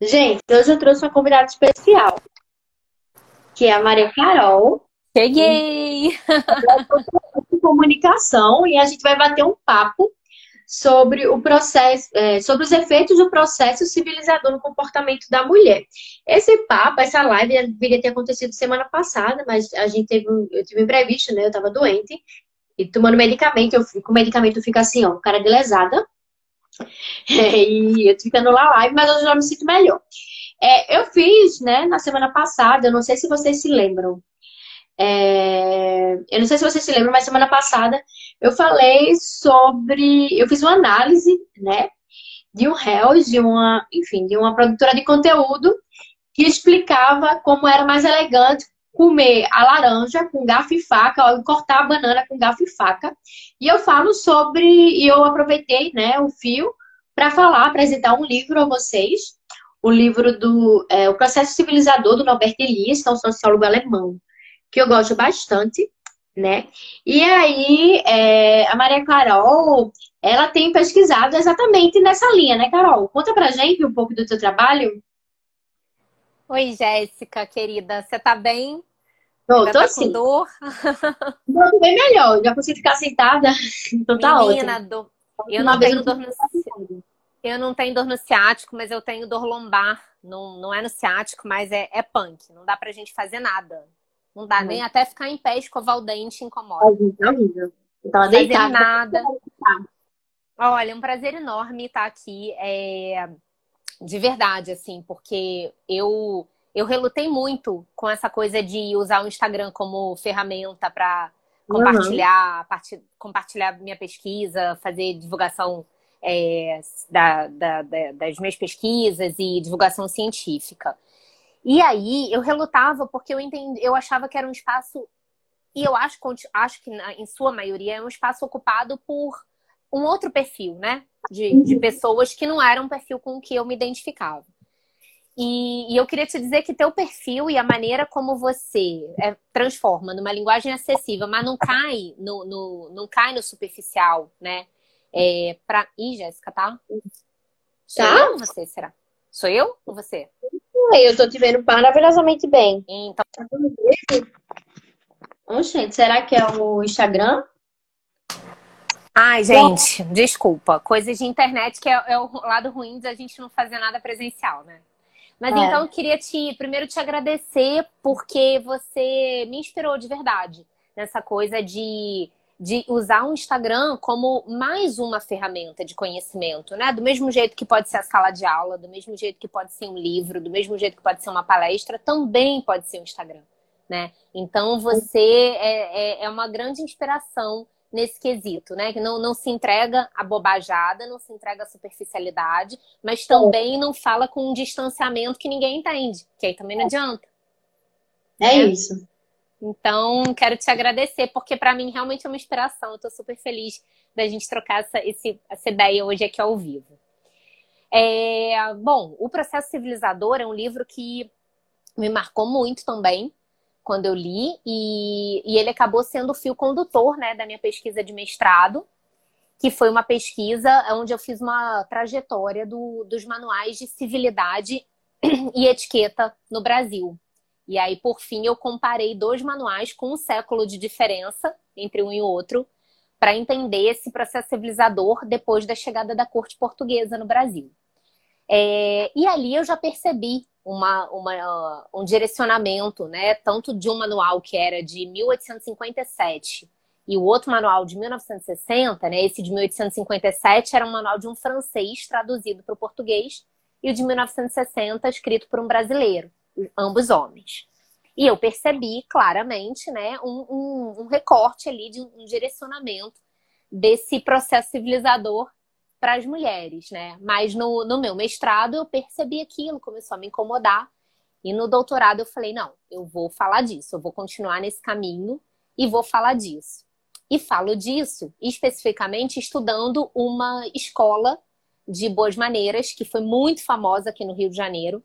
Gente, hoje eu trouxe uma convidada especial, que é a Maria Carol. Cheguei! De comunicação e a gente vai bater um papo sobre o processo, é, sobre os efeitos do processo civilizador no comportamento da mulher. Esse papo, essa live deveria ter acontecido semana passada, mas a gente teve um, eu tive um imprevisto, né? Eu tava doente e tomando medicamento, eu, com o medicamento fica assim, ó, cara de lesada. E eu tô ficando lá live, mas eu já me sinto melhor. É, eu fiz, né, na semana passada, eu não sei se vocês se lembram. É, eu não sei se vocês se lembram, mas semana passada eu falei sobre. Eu fiz uma análise, né, de um réus, de uma, enfim, de uma produtora de conteúdo que explicava como era mais elegante comer a laranja com garfo e faca, ou cortar a banana com garfo e faca. E eu falo sobre, e eu aproveitei, né, o fio para falar, apresentar um livro a vocês, o livro do é, O Processo Civilizador do Norbert Elias, que é um sociólogo alemão, que eu gosto bastante, né? E aí é, a Maria Carol, ela tem pesquisado exatamente nessa linha, né, Carol? Conta pra gente um pouco do teu trabalho. Oi, Jéssica, querida, você tá bem? Tô, tô tá com dor? Tô bem melhor, já consigo ficar sentada. Então tá Menina, ótimo. Do... Eu não tenho dor no ciático. Eu não tenho dor no ciático, mas eu tenho dor lombar. Não, não é no ciático, mas é, é punk. Não dá pra gente fazer nada. Não dá nem até ficar em pé, escovar o dente incomoda. É horrível. Eu tava deitada. nada. Olha, um prazer enorme estar aqui. É... De verdade, assim, porque eu eu relutei muito com essa coisa de usar o Instagram como ferramenta para compartilhar, uhum. compartilhar minha pesquisa, fazer divulgação é, da, da, da, das minhas pesquisas e divulgação científica. E aí eu relutava porque eu entendi, eu achava que era um espaço e eu acho, acho que em sua maioria é um espaço ocupado por um outro perfil, né? De, de uhum. pessoas que não eram um perfil com o que eu me identificava. E, e, eu queria te dizer que teu perfil e a maneira como você é, transforma numa linguagem acessível, mas não cai no, no não cai no superficial, né? É, pra... Ih, Jéssica, tá? Sou tá? eu ou você, será? Sou eu ou você? Eu tô te vendo maravilhosamente bem. Então. Oh, gente, será que é o Instagram? Ai, gente, Bom. desculpa. Coisas de internet que é, é, o lado ruim de a gente não fazer nada presencial, né? Mas é. então eu queria te primeiro te agradecer porque você me inspirou de verdade nessa coisa de, de usar o Instagram como mais uma ferramenta de conhecimento, né? Do mesmo jeito que pode ser a sala de aula, do mesmo jeito que pode ser um livro, do mesmo jeito que pode ser uma palestra, também pode ser o Instagram, né? Então você é, é, é uma grande inspiração nesse quesito, né? Que não, não se entrega a bobajada, não se entrega a superficialidade, mas também não fala com um distanciamento que ninguém entende, que aí também não adianta. É né? isso. Então, quero te agradecer, porque para mim realmente é uma inspiração. Eu tô super feliz da gente trocar essa, esse, essa ideia hoje aqui ao vivo. É, bom, O Processo Civilizador é um livro que me marcou muito também, quando eu li, e, e ele acabou sendo o fio condutor né, da minha pesquisa de mestrado, que foi uma pesquisa onde eu fiz uma trajetória do, dos manuais de civilidade e etiqueta no Brasil. E aí, por fim, eu comparei dois manuais com um século de diferença entre um e outro, para entender esse processo civilizador depois da chegada da corte portuguesa no Brasil. É, e ali eu já percebi uma, uma, um direcionamento, né? Tanto de um manual que era de 1857 e o outro manual de 1960, né? Esse de 1857 era um manual de um francês traduzido para o português e o de 1960 escrito por um brasileiro, ambos homens. E eu percebi claramente, né, um, um, um recorte ali de um direcionamento desse processo civilizador para as mulheres, né? Mas no, no meu mestrado eu percebi aquilo, começou a me incomodar. E no doutorado eu falei, não, eu vou falar disso, eu vou continuar nesse caminho e vou falar disso. E falo disso especificamente estudando uma escola de boas maneiras, que foi muito famosa aqui no Rio de Janeiro.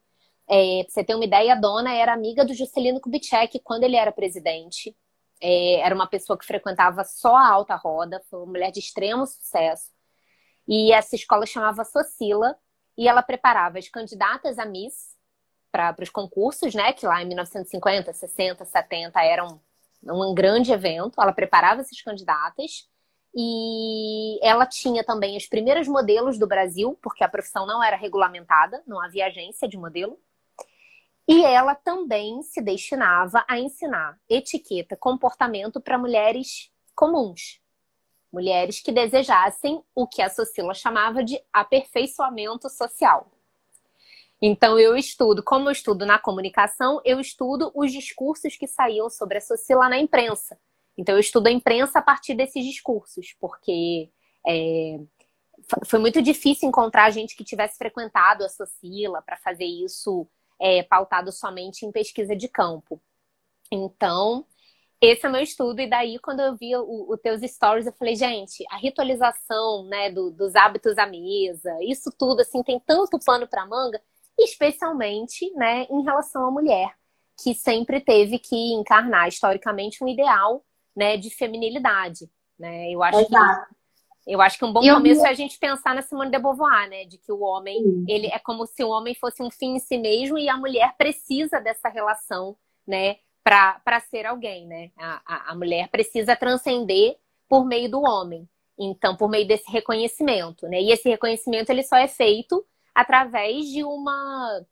É, pra você ter uma ideia, a dona era amiga do Juscelino Kubitschek quando ele era presidente. É, era uma pessoa que frequentava só a alta roda, foi uma mulher de extremo sucesso. E essa escola chamava Socila. e ela preparava as candidatas a Miss para os concursos, né? Que lá em 1950, 60, 70 eram um grande evento. Ela preparava essas candidatas e ela tinha também as primeiras modelos do Brasil, porque a profissão não era regulamentada, não havia agência de modelo. E ela também se destinava a ensinar etiqueta, comportamento para mulheres comuns, mulheres que desejassem o que a Socila chamava de aperfeiçoamento social. Então eu estudo, como eu estudo na comunicação, eu estudo os discursos que saíam sobre a Socila na imprensa. Então eu estudo a imprensa a partir desses discursos, porque é, foi muito difícil encontrar gente que tivesse frequentado a Socila para fazer isso é, pautado somente em pesquisa de campo. Então, esse é o meu estudo, e daí, quando eu vi os teus stories, eu falei, gente, a ritualização né, do, dos hábitos à mesa, isso tudo, assim, tem tanto pano para manga, especialmente né, em relação à mulher, que sempre teve que encarnar historicamente um ideal né, de feminilidade. Né? Eu acho Exato. que eu acho que um bom começo é a gente pensar na Simone de Beauvoir, né? De que o homem, Sim. ele é como se o homem fosse um fim em si mesmo e a mulher precisa dessa relação, né? Para ser alguém, né? A, a, a mulher precisa transcender por meio do homem. Então, por meio desse reconhecimento, né? E esse reconhecimento ele só é feito através de uma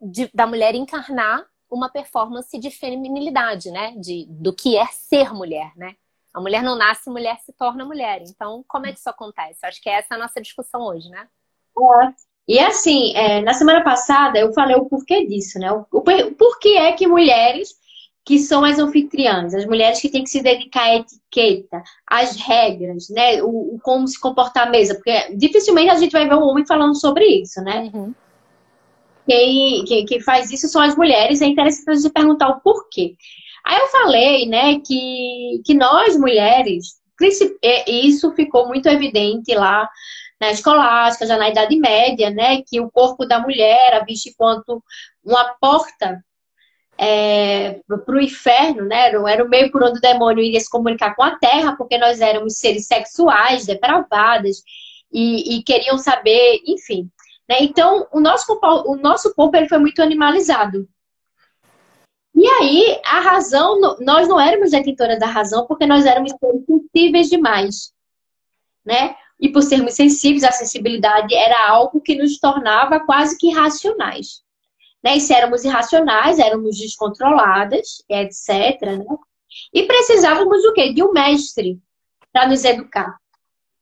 de, da mulher encarnar uma performance de feminilidade, né? De, do que é ser mulher, né? A mulher não nasce, mulher se torna mulher. Então, como é que isso acontece? Acho que essa é a nossa discussão hoje, né? É. E assim, é, na semana passada eu falei o porquê disso, né? O, o, porquê é que mulheres que são as anfitriãs, as mulheres que têm que se dedicar à etiqueta, às regras, né? O, o como se comportar à mesa, porque dificilmente a gente vai ver um homem falando sobre isso, né? Uhum. Quem, quem, quem, faz isso são as mulheres, é interessante a gente perguntar o porquê. Aí eu falei, né, que, que nós mulheres, isso ficou muito evidente lá na escolástica, já na Idade Média, né, que o corpo da mulher era visto enquanto uma porta é, para o inferno, né, era o meio por onde o demônio iria se comunicar com a terra, porque nós éramos seres sexuais, depravadas, e, e queriam saber, enfim. Né? Então, o nosso, o nosso corpo ele foi muito animalizado. E aí, a razão, nós não éramos detentoras da razão porque nós éramos sensíveis demais, né? E por sermos sensíveis, a sensibilidade era algo que nos tornava quase que irracionais. Né? E se éramos irracionais, éramos descontroladas, etc. Né? E precisávamos do quê? De um mestre para nos educar.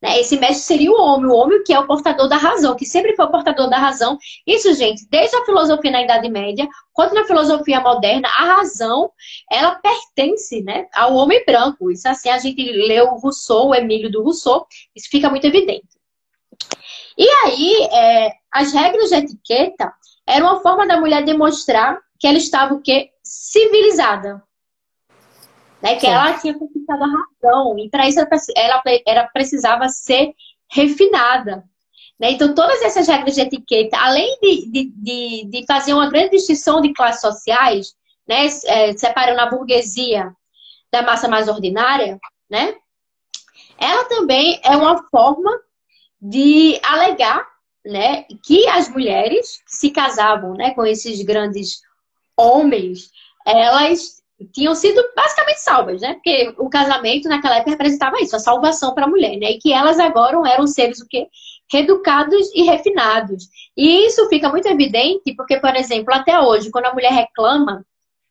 Né? Esse mestre seria o homem, o homem que é o portador da razão, que sempre foi o portador da razão. Isso, gente, desde a filosofia na Idade Média, quanto na filosofia moderna, a razão, ela pertence né, ao homem branco. Isso assim, a gente leu Rousseau, o Emílio do Rousseau, isso fica muito evidente. E aí, é, as regras de etiqueta eram uma forma da mulher demonstrar que ela estava o quê? Civilizada né? Que Sim. ela tinha conquistado a razão e para isso ela, ela precisava ser refinada. Né? Então, todas essas regras de etiqueta, além de, de, de, de fazer uma grande distinção de classes sociais, né? É, separando a burguesia da massa mais ordinária, né? Ela também é uma forma de alegar, né, que as mulheres que se casavam, né, com esses grandes homens, elas tinham sido basicamente salvas, né? Porque o casamento naquela época representava isso, a salvação para a mulher, né? E que elas agora eram seres o quê? Reeducados e refinados. E isso fica muito evidente porque, por exemplo, até hoje, quando a mulher reclama,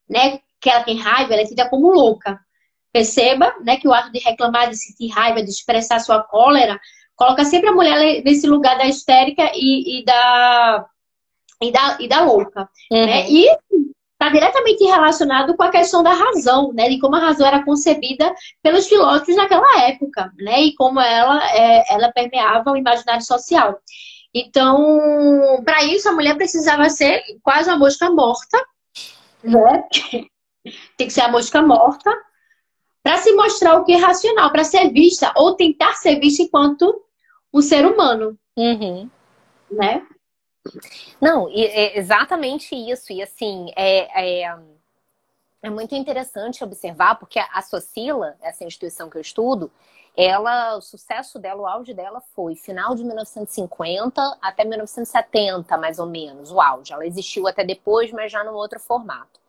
né, que ela tem raiva, ela é tida como louca. Perceba, né, que o ato de reclamar, de sentir raiva, de expressar sua cólera, coloca sempre a mulher nesse lugar da histérica e, e da e da, e da louca. Uhum. Né? E está diretamente relacionado com a questão da razão, né? De como a razão era concebida pelos filósofos naquela época, né? E como ela, é, ela permeava o imaginário social. Então, para isso, a mulher precisava ser quase uma mosca morta, né? Tem que ser a mosca morta, para se mostrar o que é racional, para ser vista ou tentar ser vista enquanto um ser humano. Uhum. Né? Não, é exatamente isso. E assim, é, é, é muito interessante observar, porque a Socila, essa instituição que eu estudo, ela, o sucesso dela, o auge dela foi final de 1950 até 1970, mais ou menos, o auge. Ela existiu até depois, mas já num outro formato.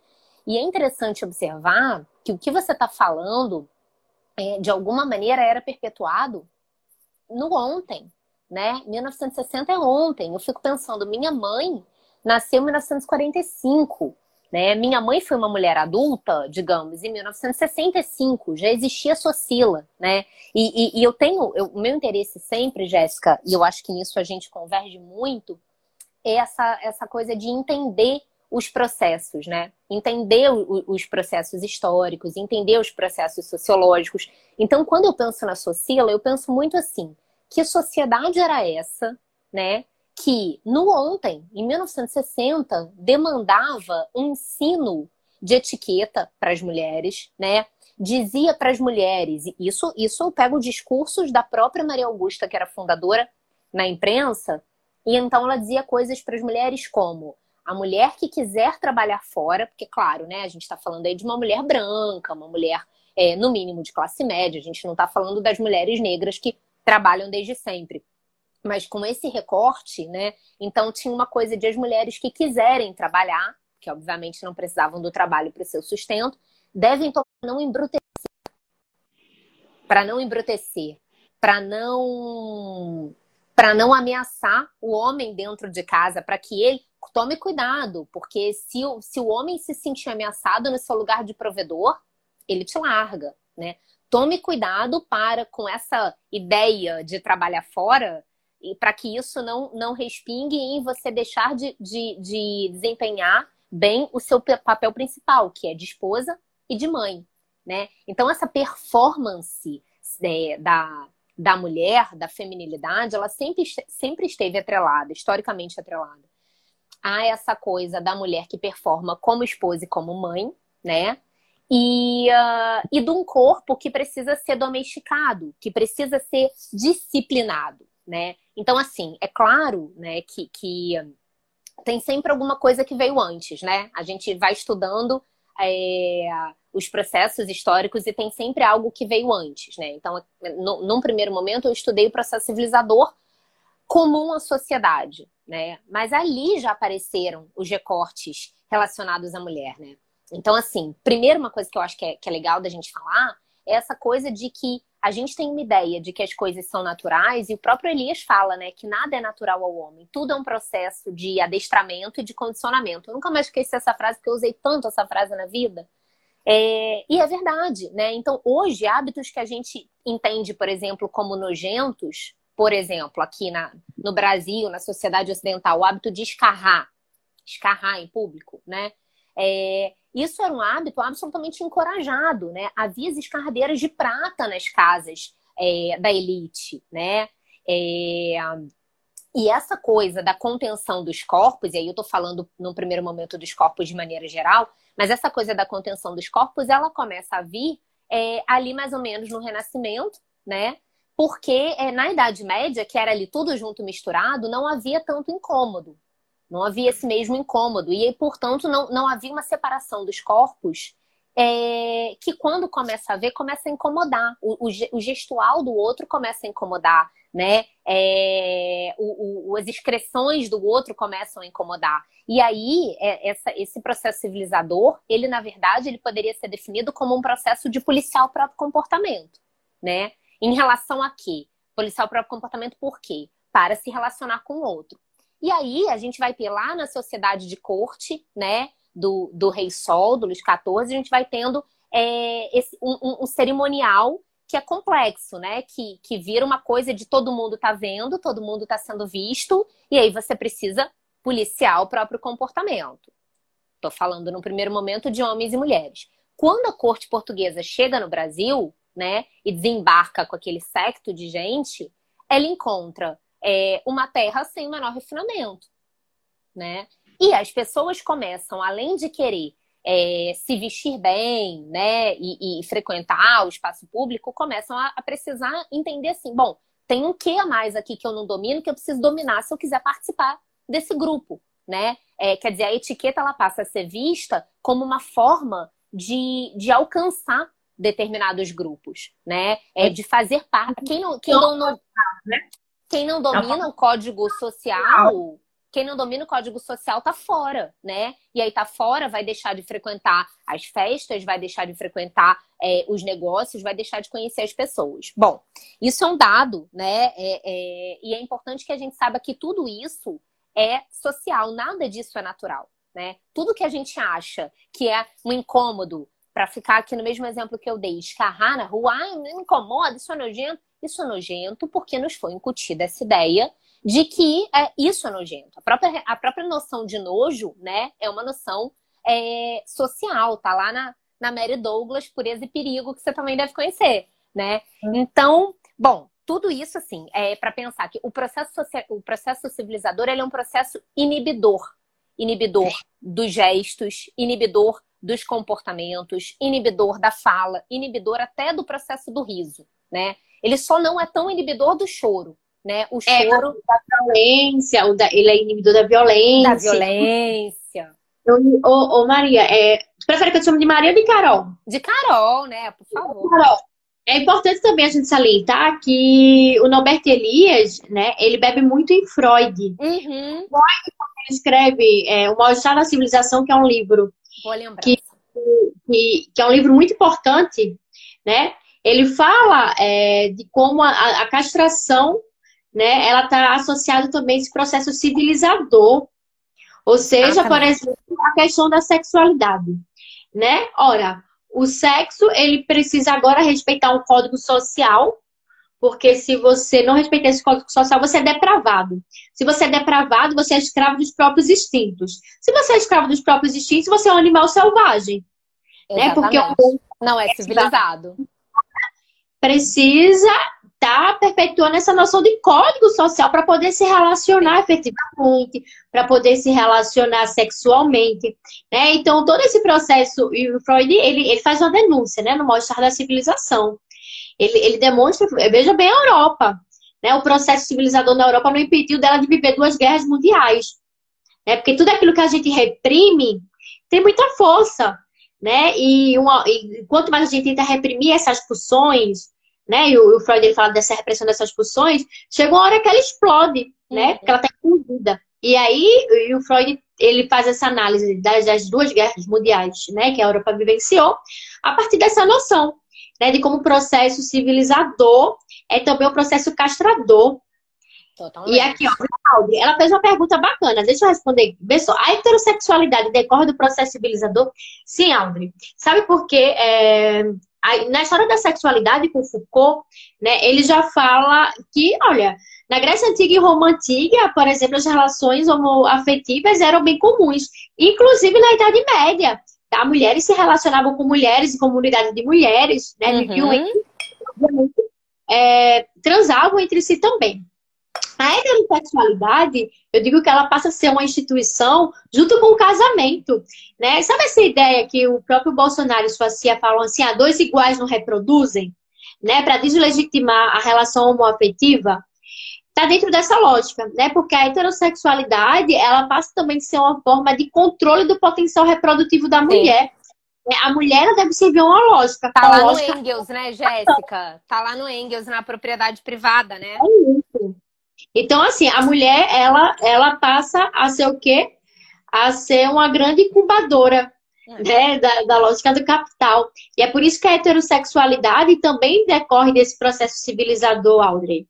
E é interessante observar que o que você está falando, é, de alguma maneira, era perpetuado no ontem, né? 1960 é ontem. Eu fico pensando, minha mãe nasceu em 1945. Né? Minha mãe foi uma mulher adulta, digamos, em 1965, já existia Socila, né? E, e, e eu tenho, o meu interesse sempre, Jéssica, e eu acho que nisso a gente converge muito, é essa, essa coisa de entender os processos, né? Entender os processos históricos, entender os processos sociológicos. Então, quando eu penso na Socila, eu penso muito assim: que sociedade era essa, né? que no ontem, em 1960, demandava um ensino de etiqueta para as mulheres, né? Dizia para as mulheres, isso, isso eu pego discursos da própria Maria Augusta, que era fundadora na imprensa, e então ela dizia coisas para as mulheres como a mulher que quiser trabalhar fora, porque, claro, né, a gente está falando aí de uma mulher branca, uma mulher, é, no mínimo, de classe média, a gente não está falando das mulheres negras que trabalham desde sempre mas com esse recorte, né? Então tinha uma coisa de as mulheres que quiserem trabalhar, que obviamente não precisavam do trabalho para o seu sustento, devem não embrutecer. Para não embrutecer, para não para não ameaçar o homem dentro de casa, para que ele tome cuidado, porque se, se o homem se sentir ameaçado no seu lugar de provedor, ele te larga, né? Tome cuidado para com essa ideia de trabalhar fora, e para que isso não, não respingue em você deixar de, de, de desempenhar bem o seu papel principal, que é de esposa e de mãe. Né? Então, essa performance é, da, da mulher, da feminilidade, ela sempre, sempre esteve atrelada, historicamente atrelada, a essa coisa da mulher que performa como esposa e como mãe, né? E, uh, e de um corpo que precisa ser domesticado, que precisa ser disciplinado, né? Então, assim, é claro né, que, que tem sempre alguma coisa que veio antes, né? A gente vai estudando é, os processos históricos e tem sempre algo que veio antes, né? Então, no, num primeiro momento, eu estudei o processo civilizador comum à sociedade, né? Mas ali já apareceram os recortes relacionados à mulher, né? Então, assim, primeiro uma coisa que eu acho que é, que é legal da gente falar é essa coisa de que a gente tem uma ideia de que as coisas são naturais, e o próprio Elias fala, né, que nada é natural ao homem. Tudo é um processo de adestramento e de condicionamento. Eu nunca mais esqueci essa frase, porque eu usei tanto essa frase na vida. É, e é verdade, né? Então, hoje, hábitos que a gente entende, por exemplo, como nojentos, por exemplo, aqui na, no Brasil, na sociedade ocidental, o hábito de escarrar, escarrar em público, né? É, isso era um hábito absolutamente encorajado, né? Havia as escardeiras de prata nas casas é, da elite, né? É, e essa coisa da contenção dos corpos, e aí eu tô falando no primeiro momento dos corpos de maneira geral, mas essa coisa da contenção dos corpos, ela começa a vir é, ali mais ou menos no Renascimento, né? Porque é, na Idade Média, que era ali tudo junto misturado, não havia tanto incômodo, não havia esse mesmo incômodo. E, portanto, não, não havia uma separação dos corpos é, que, quando começa a ver, começa a incomodar. O, o, o gestual do outro começa a incomodar, né? É, o, as excreções do outro começam a incomodar. E aí, é, essa, esse processo civilizador, ele, na verdade, ele poderia ser definido como um processo de policiar o próprio comportamento, né? Em relação a quê? Policiar o próprio comportamento por quê? Para se relacionar com o outro. E aí a gente vai ter lá na sociedade de corte, né, do, do Rei Sol, do Luís XIV, a gente vai tendo é, esse, um, um, cerimonial que é complexo, né? Que, que vira uma coisa de todo mundo tá vendo, todo mundo tá sendo visto, e aí você precisa policiar o próprio comportamento. Estou falando no primeiro momento de homens e mulheres. Quando a corte portuguesa chega no Brasil, né, e desembarca com aquele secto de gente, ela encontra é, uma terra sem o menor refinamento, né? E as pessoas começam, além de querer é, se vestir bem, né, e, e, frequentar o espaço público, começam a, a, precisar entender assim, bom, tem um que a mais aqui que eu não domino que eu preciso dominar se eu quiser participar desse grupo, né? É, quer dizer, a etiqueta ela passa a ser vista como uma forma de, de alcançar determinados grupos, né? É de fazer parte. Quem não, quem não, não, quem não domina o código social, quem não domina o código social tá fora, né? E aí tá fora, vai deixar de frequentar as festas, vai deixar de frequentar é, os negócios, vai deixar de conhecer as pessoas. Bom, isso é um dado, né? É, é, e é importante que a gente saiba que tudo isso é social, nada disso é natural, né? Tudo que a gente acha que é um incômodo, para ficar aqui no mesmo exemplo que eu dei, escarrar na rua, ai, me incomoda, isso é nojento. Isso é nojento porque nos foi incutida essa ideia de que é, isso é nojento. A própria, a própria noção de nojo, né, é uma noção é, social, tá lá na, na Mary Douglas, Pureza e Perigo, que você também deve conhecer, né? Então, bom, tudo isso, assim, é para pensar que o processo, o processo civilizador ele é um processo inibidor. Inibidor dos gestos, inibidor dos comportamentos, inibidor da fala, inibidor até do processo do riso, né? Ele só não é tão inibidor do choro, né? O é, choro da violência, o da, ele é inibidor da violência. Da violência. Ô, ô, Maria, é, tu prefere que eu te chame de Maria ou de Carol? De Carol, né? Por favor. Carol. É importante também a gente salientar que o Norbert Elias, né, ele bebe muito em Freud. Uhum. Freud, ele escreve é, O Mal-Estar da Civilização, que é um livro que, que, que, é um livro muito importante, né? Ele fala é, de como a, a, castração, né, ela está associada também a esse processo civilizador, ou seja, por exemplo, a questão da sexualidade, né? Ora, o sexo ele precisa agora respeitar um código social, porque se você não respeitar esse código social, você é depravado. Se você é depravado, você é escravo dos próprios instintos. Se você é escravo dos próprios instintos, você é um animal selvagem. Né? Porque não é civilizado. Precisa estar tá perpetuando essa noção de código social para poder se relacionar efetivamente, para poder se relacionar sexualmente. Né? Então, todo esse processo, e o Freud ele, ele faz uma denúncia né, no Mostrar da Civilização. Ele, ele demonstra, veja bem a Europa. Né? O processo civilizador na Europa não impediu dela de viver duas guerras mundiais. Né? Porque tudo aquilo que a gente reprime tem muita força. Né? E, uma, e quanto mais a gente tenta reprimir essas pulsões, né? E o, o Freud ele fala dessa repressão dessas pulsões, chega uma hora que ela explode, né? Uhum. Porque ela está incluída. E aí e o Freud ele faz essa análise das, das, duas guerras mundiais, né? Que a Europa vivenciou, a partir dessa noção né, de como o processo civilizador é também um processo castrador. Totalmente. E aqui, ó, ela fez uma pergunta bacana, deixa eu responder. Só, a heterossexualidade decorre do processo civilizador? Sim, Audrey. Sabe por quê? É, na história da sexualidade com Foucault, né, ele já fala que, olha, na Grécia Antiga e Roma Antiga, por exemplo, as relações homoafetivas eram bem comuns, inclusive na Idade Média. Tá? Mulheres se relacionavam com mulheres, comunidade de mulheres, né? Viviam entre, obviamente, é, transavam entre si também. A heterossexualidade, eu digo que ela passa a ser uma instituição junto com o casamento, né? Sabe essa ideia que o próprio Bolsonaro e sua CIA falam assim, ah, dois iguais não reproduzem, né? Para deslegitimar a relação homoafetiva? Está dentro dessa lógica, né? Porque a heterossexualidade, ela passa também a ser uma forma de controle do potencial reprodutivo da mulher. Sim. A mulher deve servir uma lógica. Tá lá lógica... no Engels, né, Jéssica? Tá lá no Engels, na propriedade privada, né? É isso. Então, assim, a mulher, ela, ela passa a ser o quê? A ser uma grande incubadora é. né, da, da, lógica do capital. E é por isso que a heterossexualidade também decorre desse processo civilizador, Audrey.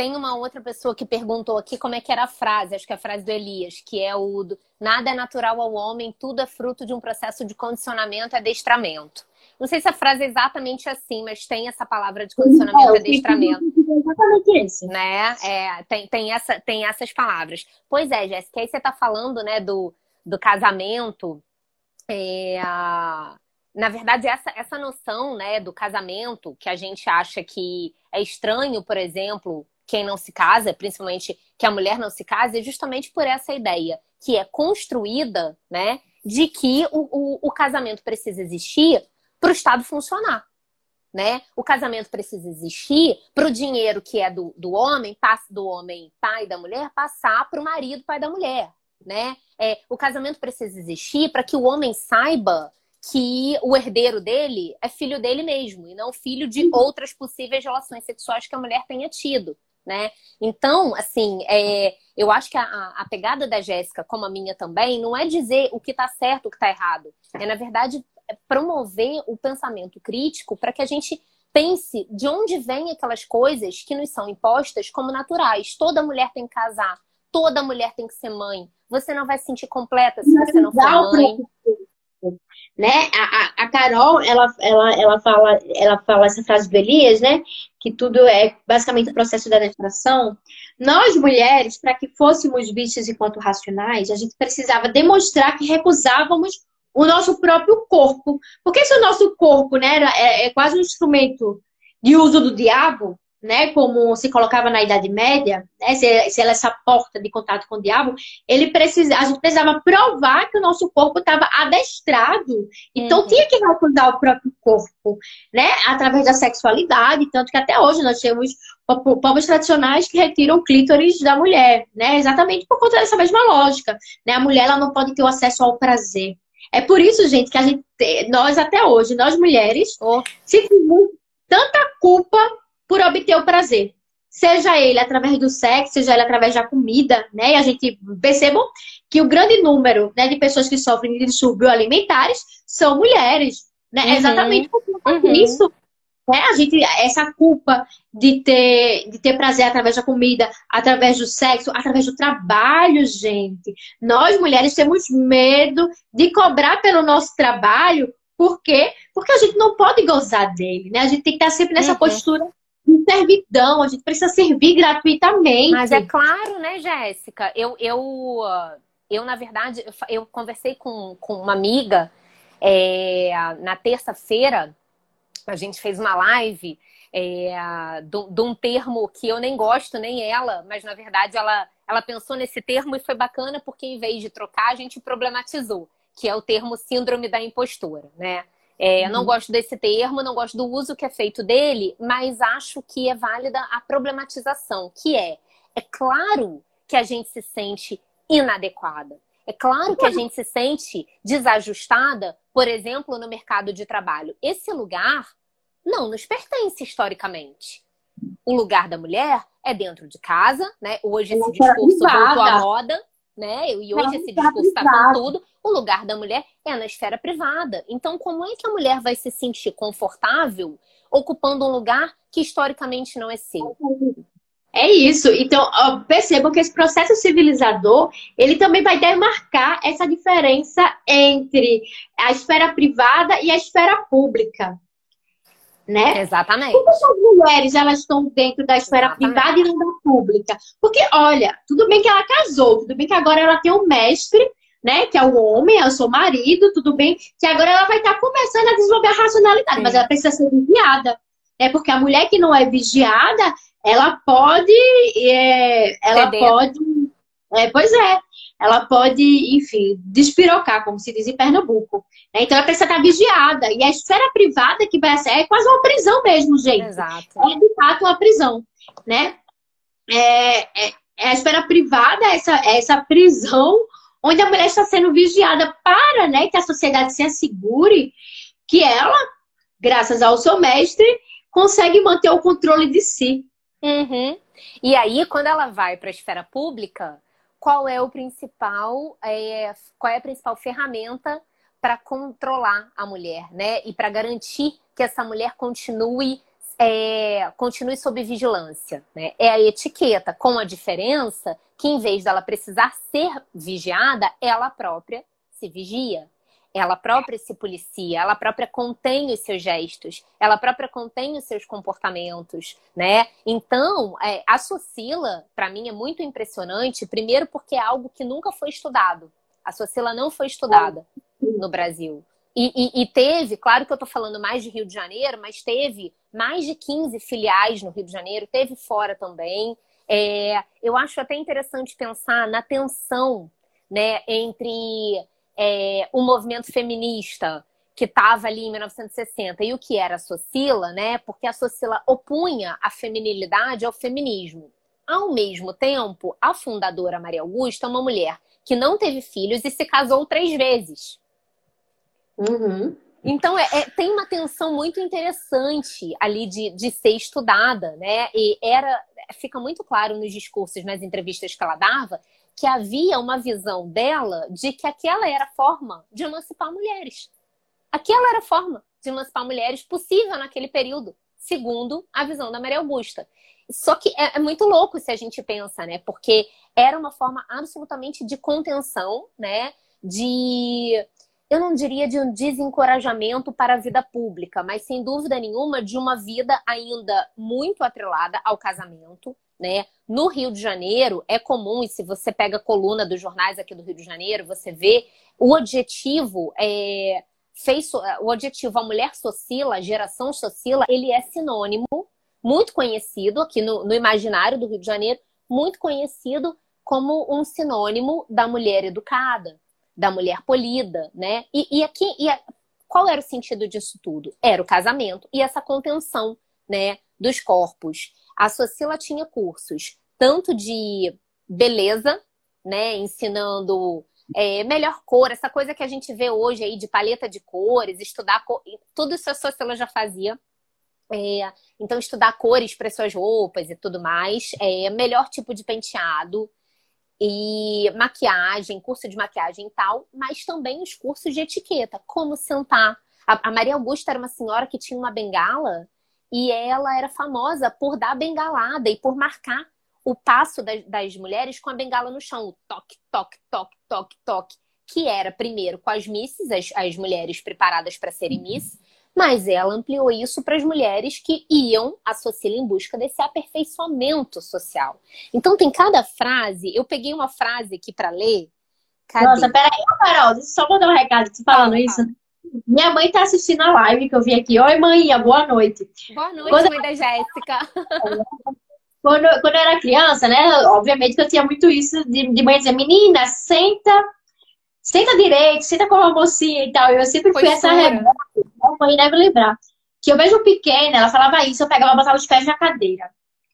Tem uma outra pessoa que perguntou aqui como é que era a frase, acho que é a frase do Elias, que é o do, nada é natural ao homem, tudo é fruto de um processo de condicionamento e adestramento. Não sei se a frase é exatamente assim, mas tem essa palavra de condicionamento e adestramento. É exatamente esse. Né? É, tem, tem, essa, tem essas palavras. Pois é, Jéssica, aí você está falando né, do, do casamento. É. Na verdade, essa, essa noção né, do casamento, que a gente acha que é estranho, por exemplo, quem não se casa, principalmente que a mulher não se casa, é justamente por essa ideia que é construída, né, de que o, o, o casamento precisa existir para o Estado funcionar. Né? O casamento precisa existir para o dinheiro que é do, do homem, do homem pai da mulher, passar para o marido pai da mulher. Né? É, o casamento precisa existir para que o homem saiba que o herdeiro dele é filho dele mesmo e não filho de outras possíveis relações sexuais que a mulher tenha tido, né? Então, assim, é, eu acho que a, a pegada da Jéssica, como a minha também, não é dizer o que está certo, o que está errado. É, na verdade, promover o pensamento crítico para que a gente pense de onde vêm aquelas coisas que nos são impostas como naturais. Toda mulher tem que casar, toda mulher tem que ser mãe. Você não vai se sentir completa se você não for mãe né? A, a, a, Carol, ela, ela, ela, fala, ela fala essa frase do Elias, né? Que tudo é basicamente o processo da menstruação. Nós, mulheres, para que fôssemos vistas enquanto racionais, a gente precisava demonstrar que recusávamos o nosso próprio corpo. Porque se o nosso corpo né, é, é quase um instrumento de uso do diabo, né, como se colocava na Idade Média, né, se, se ela é essa porta de contato com o diabo, ele precisa, a gente precisava provar que o nosso corpo estava adestrado. Então uhum. tinha que recusar o próprio corpo, né, através da sexualidade, tanto que até hoje nós temos povos tradicionais que retiram o clítoris da mulher, né, exatamente por conta dessa mesma lógica, né, a mulher ela não pode ter o acesso ao prazer. É por isso, gente, que a gente, nós até hoje, nós mulheres, oh. sentimos tanta culpa por obter o prazer. Seja ele através do sexo, seja ele através da comida, né? E a gente percebam que o grande número né, de pessoas que sofrem de distúrbios alimentares são mulheres, né? Uhum. Exatamente por uhum. isso. Né? A gente, essa culpa de ter, de ter prazer através da comida, através do sexo, através do trabalho, gente. Nós, mulheres, temos medo de cobrar pelo nosso trabalho por quê? Porque a gente não pode gozar dele, né? A gente tem que estar sempre nessa uhum. postura servidão, a gente precisa servir gratuitamente. Mas é claro, né, Jéssica? Eu, eu, eu, na verdade, eu conversei com, com uma amiga é, na terça-feira, a gente fez uma live é, de, um termo que eu nem gosto, nem ela, mas na verdade ela, ela pensou nesse termo e foi bacana porque em vez de trocar, a gente problematizou, que é o termo síndrome da impostora, né? É, uhum. Não gosto desse termo, não gosto do uso que é feito dele, mas acho que é válida a problematização, que é, é claro que a gente se sente inadequada. É claro que a gente se sente desajustada, por exemplo, no mercado de trabalho. Esse lugar não nos pertence historicamente. O lugar da mulher é dentro de casa, né? Hoje esse discurso voltou à moda, né? E hoje esse discurso está com tudo. O lugar da mulher é na esfera privada. Então, como é que a mulher vai se sentir confortável ocupando um lugar que historicamente não é seu? É isso. Então, percebam que esse processo civilizador, ele também vai demarcar essa diferença entre a esfera privada e a esfera pública né? Exatamente. Que as mulheres elas estão dentro da esfera Exatamente. privada e não da pública? Porque, olha, tudo bem que ela casou, tudo bem que agora ela tem um mestre, né? Que é o homem, é o seu marido, tudo bem que agora ela vai estar tá começando a desenvolver a racionalidade, Sim. mas ela precisa ser vigiada. Né? Porque a mulher que não é vigiada, ela pode. É, ela pode. É, pois é, ela pode, enfim, despirocar, como se diz em Pernambuco. Né? Então ela precisa estar vigiada. E a esfera privada que vai ser é quase uma prisão mesmo, gente. Exato. É de fato uma prisão. Né? É, é, é a esfera privada, essa, essa prisão onde a mulher está sendo vigiada para né, que a sociedade se assegure que ela, graças ao seu mestre, consegue manter o controle de si. Uhum. E aí, quando ela vai para a esfera pública, qual é o principal, é, qual é a principal ferramenta para controlar a mulher, né? E para garantir que essa mulher continue é, continue sob vigilância. Né? É a etiqueta, com a diferença que, em vez dela precisar ser vigiada, ela própria se vigia. Ela própria se policia, ela própria contém os seus gestos, ela própria contém os seus comportamentos, né? Então, é, a Socila, para mim, é muito impressionante, primeiro porque é algo que nunca foi estudado. A Socila não foi estudada no Brasil. E, e, e, teve, claro que eu estou falando mais de Rio de Janeiro, mas teve mais de 15 filiais no Rio de Janeiro, teve fora também. É, eu acho até interessante pensar na tensão né, entre é, o movimento feminista que estava ali em 1960 e o que era a Socila, né? Porque a Socila opunha a feminilidade ao feminismo. Ao mesmo tempo, a fundadora Maria Augusta é uma mulher que não teve filhos e se casou três vezes. Uhum. Então, é, é, tem uma tensão muito interessante ali de, de ser estudada, né? E era, fica muito claro nos discursos, nas entrevistas que ela dava, que havia uma visão dela de que aquela era a forma de emancipar mulheres. Aquela era a forma de emancipar mulheres possível naquele período, segundo a visão da Maria Augusta. Só que é, é muito louco se a gente pensa, né? Porque era uma forma absolutamente de contenção, né? De eu não diria de um desencorajamento para a vida pública, mas sem dúvida nenhuma de uma vida ainda muito atrelada ao casamento, né? No Rio de Janeiro é comum, e se você pega a coluna dos jornais aqui do Rio de Janeiro, você vê o objetivo é, fez o objetivo a mulher socila, a geração socila, ele é sinônimo muito conhecido aqui no, no imaginário do Rio de Janeiro, muito conhecido como um sinônimo da mulher educada, da mulher polida, né? E, e aqui, e a, qual era o sentido disso tudo? Era o casamento e essa contenção, né, dos corpos. A Socila tinha cursos tanto de beleza, né, ensinando é, melhor cor, essa coisa que a gente vê hoje aí de paleta de cores, estudar cor, tudo isso a Socila já fazia. É, então, estudar cores para suas roupas e tudo mais. É, melhor tipo de penteado, e maquiagem, curso de maquiagem e tal, mas também os cursos de etiqueta, como sentar. A, a Maria Augusta era uma senhora que tinha uma bengala e ela era famosa por dar bengalada e por marcar o passo das, das mulheres com a bengala no chão, o toque, toque, toque, toque, toque, que era primeiro com as misses, as, as mulheres preparadas para serem miss, mas ela ampliou isso para as mulheres que iam à Socila em busca desse aperfeiçoamento social. Então tem cada frase, eu peguei uma frase aqui para ler. Cadê? Nossa, peraí, Carol, deixa eu só mandar um recado te falando ah, isso. Minha mãe tá assistindo a live que eu vi aqui. Oi, mãe, boa noite. Boa noite, quando... mãe da Jéssica. Quando, quando eu era criança, né? Obviamente que eu tinha muito isso de, de mãe dizer, menina, senta senta direito, senta como uma mocinha e tal. Eu sempre fui essa rebelde, a mãe deve lembrar. Que eu mesmo pequena, ela falava isso, eu pegava, botava os pés na cadeira.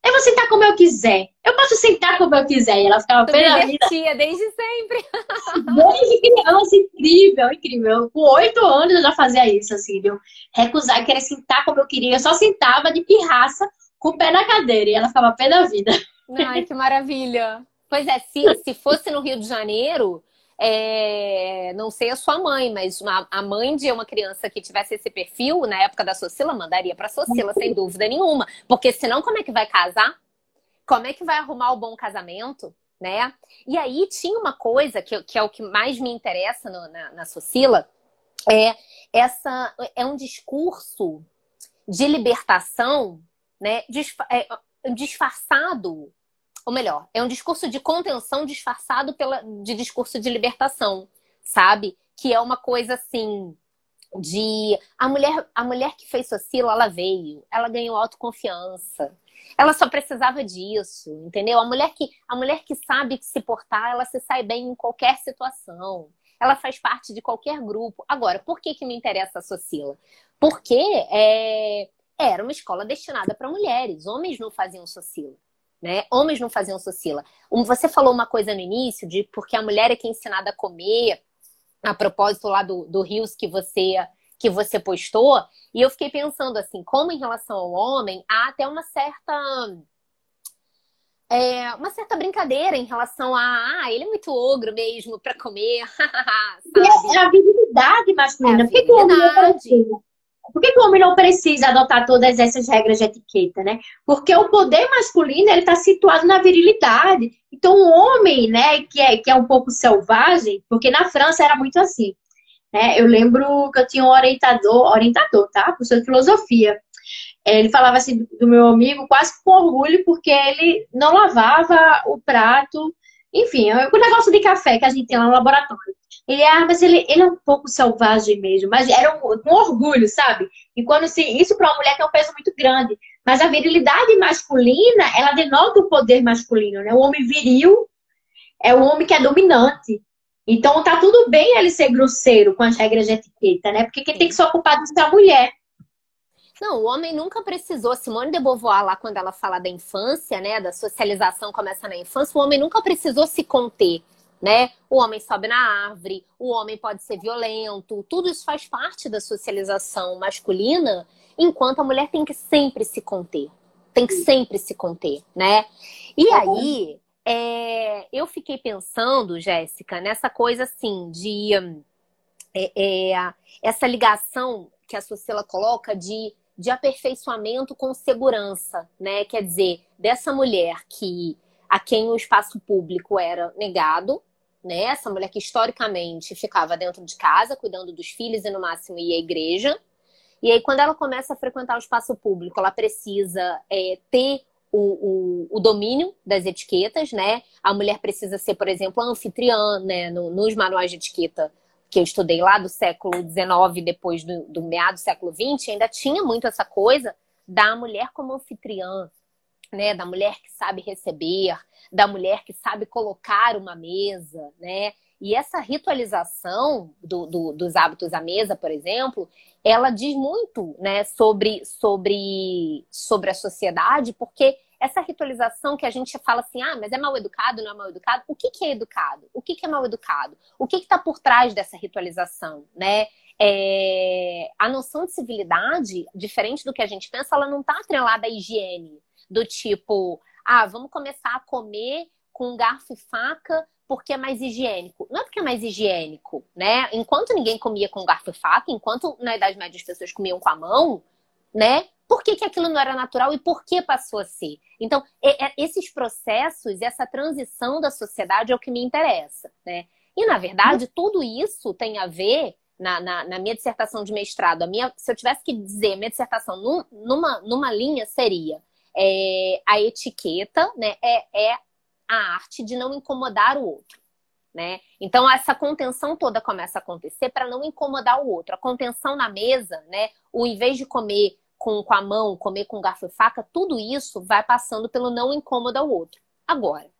Eu vou sentar como eu quiser. Eu posso sentar como eu quiser. E ela ficava pela vida. desde sempre. Desde criança, incrível, incrível. Com oito anos eu já fazia isso, assim, viu? Recusar e querer sentar como eu queria. Eu só sentava de pirraça com o pé na cadeira. E ela ficava pé da vida. Ai, que maravilha. Pois é, se, se fosse no Rio de Janeiro, é, não sei a sua mãe, mas uma, a mãe de uma criança que tivesse esse perfil na época da Socila mandaria para Socila, sem dúvida nenhuma. Porque senão, como é que vai casar? Como é que vai arrumar o bom casamento? Né? E aí tinha uma coisa que, que é o que mais me interessa no, na, na Socila, é essa é um discurso de libertação, né, é, disfarçado ou melhor, é um discurso de contenção disfarçado pela, de discurso de libertação, sabe? Que é uma coisa assim de a mulher, a mulher que fez Socila, ela veio, ela ganhou autoconfiança. Ela só precisava disso, entendeu? A mulher que a mulher que sabe se portar, ela se sai bem em qualquer situação. Ela faz parte de qualquer grupo. Agora, por que que me interessa a Socila? Porque é, era uma escola destinada para mulheres. Homens não faziam Socila né? Homens não faziam socila. Você falou uma coisa no início de porque a mulher é que é ensinada a comer, a propósito lá do, do Rios que você que você postou, e eu fiquei pensando assim, como em relação ao homem, há até uma certa é, uma certa brincadeira em relação a ah, ele é muito ogro mesmo para comer. é a virilidade masculina. É a virilidade. Por que, que, o homem não precisa adotar todas essas regras de etiqueta, né? Porque o poder masculino ele está situado na virilidade. Então, o homem, né, que é, que é um pouco selvagem, porque na França era muito assim. Né? Eu lembro que eu tinha um orientador, orientador, tá? Professor de filosofia. Ele falava assim do meu amigo quase com orgulho, porque ele não lavava o prato. Enfim, é o negócio de café que a gente tem lá no laboratório. Ele é, mas ele, ele é um pouco selvagem mesmo, mas era um, um orgulho, sabe? E quando se, isso para uma mulher tem um peso muito grande. Mas a virilidade masculina, ela denota o poder masculino, né? O homem viril é o homem que é dominante. Então tá tudo bem ele ser grosseiro com as regras de etiqueta, né? Porque quem tem que se ocupar disso é a mulher. Não, o homem nunca precisou. Simone de Beauvoir, lá quando ela fala da infância, né, da socialização começa na infância, o homem nunca precisou se conter né? O homem sobe na árvore, o homem pode ser violento, tudo isso faz parte da socialização masculina, enquanto a mulher tem que sempre se conter. Tem que sempre se conter, né? E aí, é, eu fiquei pensando, Jéssica, nessa coisa assim de é, é, essa ligação que a Sociela coloca de, de aperfeiçoamento com segurança, né? Quer dizer, dessa mulher que a quem o espaço público era negado, né? Essa mulher que historicamente ficava dentro de casa, cuidando dos filhos e no máximo ia à igreja. E aí, quando ela começa a frequentar o espaço público, ela precisa é, ter o, o, o, domínio das etiquetas, né? A mulher precisa ser, por exemplo, anfitriã, né? No, nos manuais de etiqueta que eu estudei lá do século XIX, depois do, do meado do século XX, ainda tinha muito essa coisa da mulher como anfitriã, né, da mulher que sabe receber, da mulher que sabe colocar uma mesa, né? E essa ritualização do, do, dos hábitos à mesa, por exemplo, ela diz muito, né, sobre, sobre, sobre a sociedade, porque essa ritualização que a gente fala assim, ah, mas é mal educado, não é mal educado? O que, que é educado? O que, que é mal educado? O que está por trás dessa ritualização, né? É... A noção de civilidade, diferente do que a gente pensa, ela não está atrelada à higiene, do tipo, ah, vamos começar a comer com garfo e faca porque é mais higiênico. Não é porque é mais higiênico, né? Enquanto ninguém comia com garfo e faca, enquanto na Idade Média as pessoas comiam com a mão, né? Por que, que aquilo não era natural e por que passou a ser? Então, é, é, esses processos, essa transição da sociedade é o que me interessa, né? E, na verdade, tudo isso tem a ver, na, na, na minha dissertação de mestrado, a minha, se eu tivesse que dizer minha dissertação num, numa, numa linha, seria é, a etiqueta, né, é, é a arte de não incomodar o outro. Né? Então essa contenção toda começa a acontecer para não incomodar o outro. A contenção na mesa, né? O em vez de comer com, com a mão, comer com garfo e faca, tudo isso vai passando pelo não incômodo ao outro. Agora,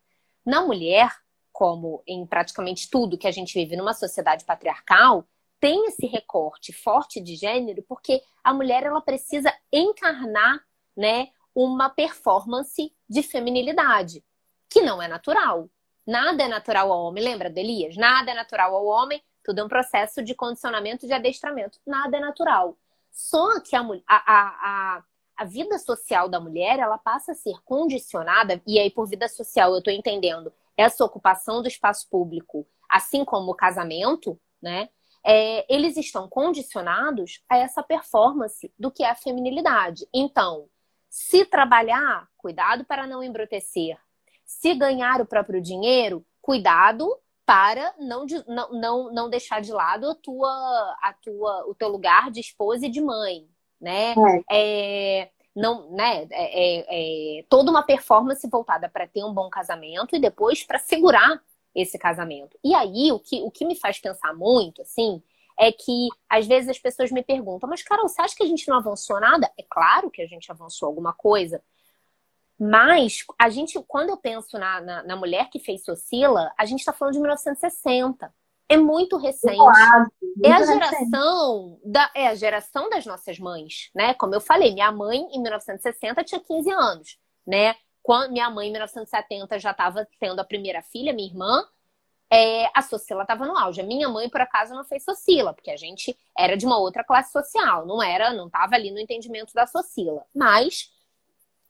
na mulher, como em praticamente tudo que a gente vive numa sociedade patriarcal, tem esse recorte forte de gênero porque a mulher ela precisa encarnar, né, uma performance de feminilidade, que não é natural. Nada é natural ao homem, lembra de Elias? Nada é natural ao homem, tudo é um processo de condicionamento, de adestramento. Nada é natural. Só que a, a, a, a vida social da mulher, ela passa a ser condicionada, e aí por vida social eu estou entendendo essa ocupação do espaço público, assim como o casamento, né? É, eles estão condicionados a essa performance do que é a feminilidade. Então, se trabalhar, cuidado para não embrutecer. Se ganhar o próprio dinheiro, cuidado para não, não, não, não deixar de lado a tua, a tua, o teu lugar de esposa e de mãe, né? É. É, não, né? É, é, é toda uma performance voltada para ter um bom casamento e depois para segurar esse casamento. E aí o que, o que me faz pensar muito, assim, é que às vezes as pessoas me perguntam, mas Carol, você acha que a gente não avançou nada? É claro que a gente avançou alguma coisa. Mas a gente, quando eu penso na, na, na mulher que fez Socila, a gente está falando de 1960. É muito recente. Claro, muito é a geração recente. da é a geração das nossas mães, né? Como eu falei, minha mãe em 1960 tinha 15 anos, né? Quando minha mãe em 1970 já estava tendo a primeira filha, minha irmã, é, a Socila estava no auge. A minha mãe, por acaso, não fez Socila, porque a gente era de uma outra classe social, não era, não estava ali no entendimento da Socila. Mas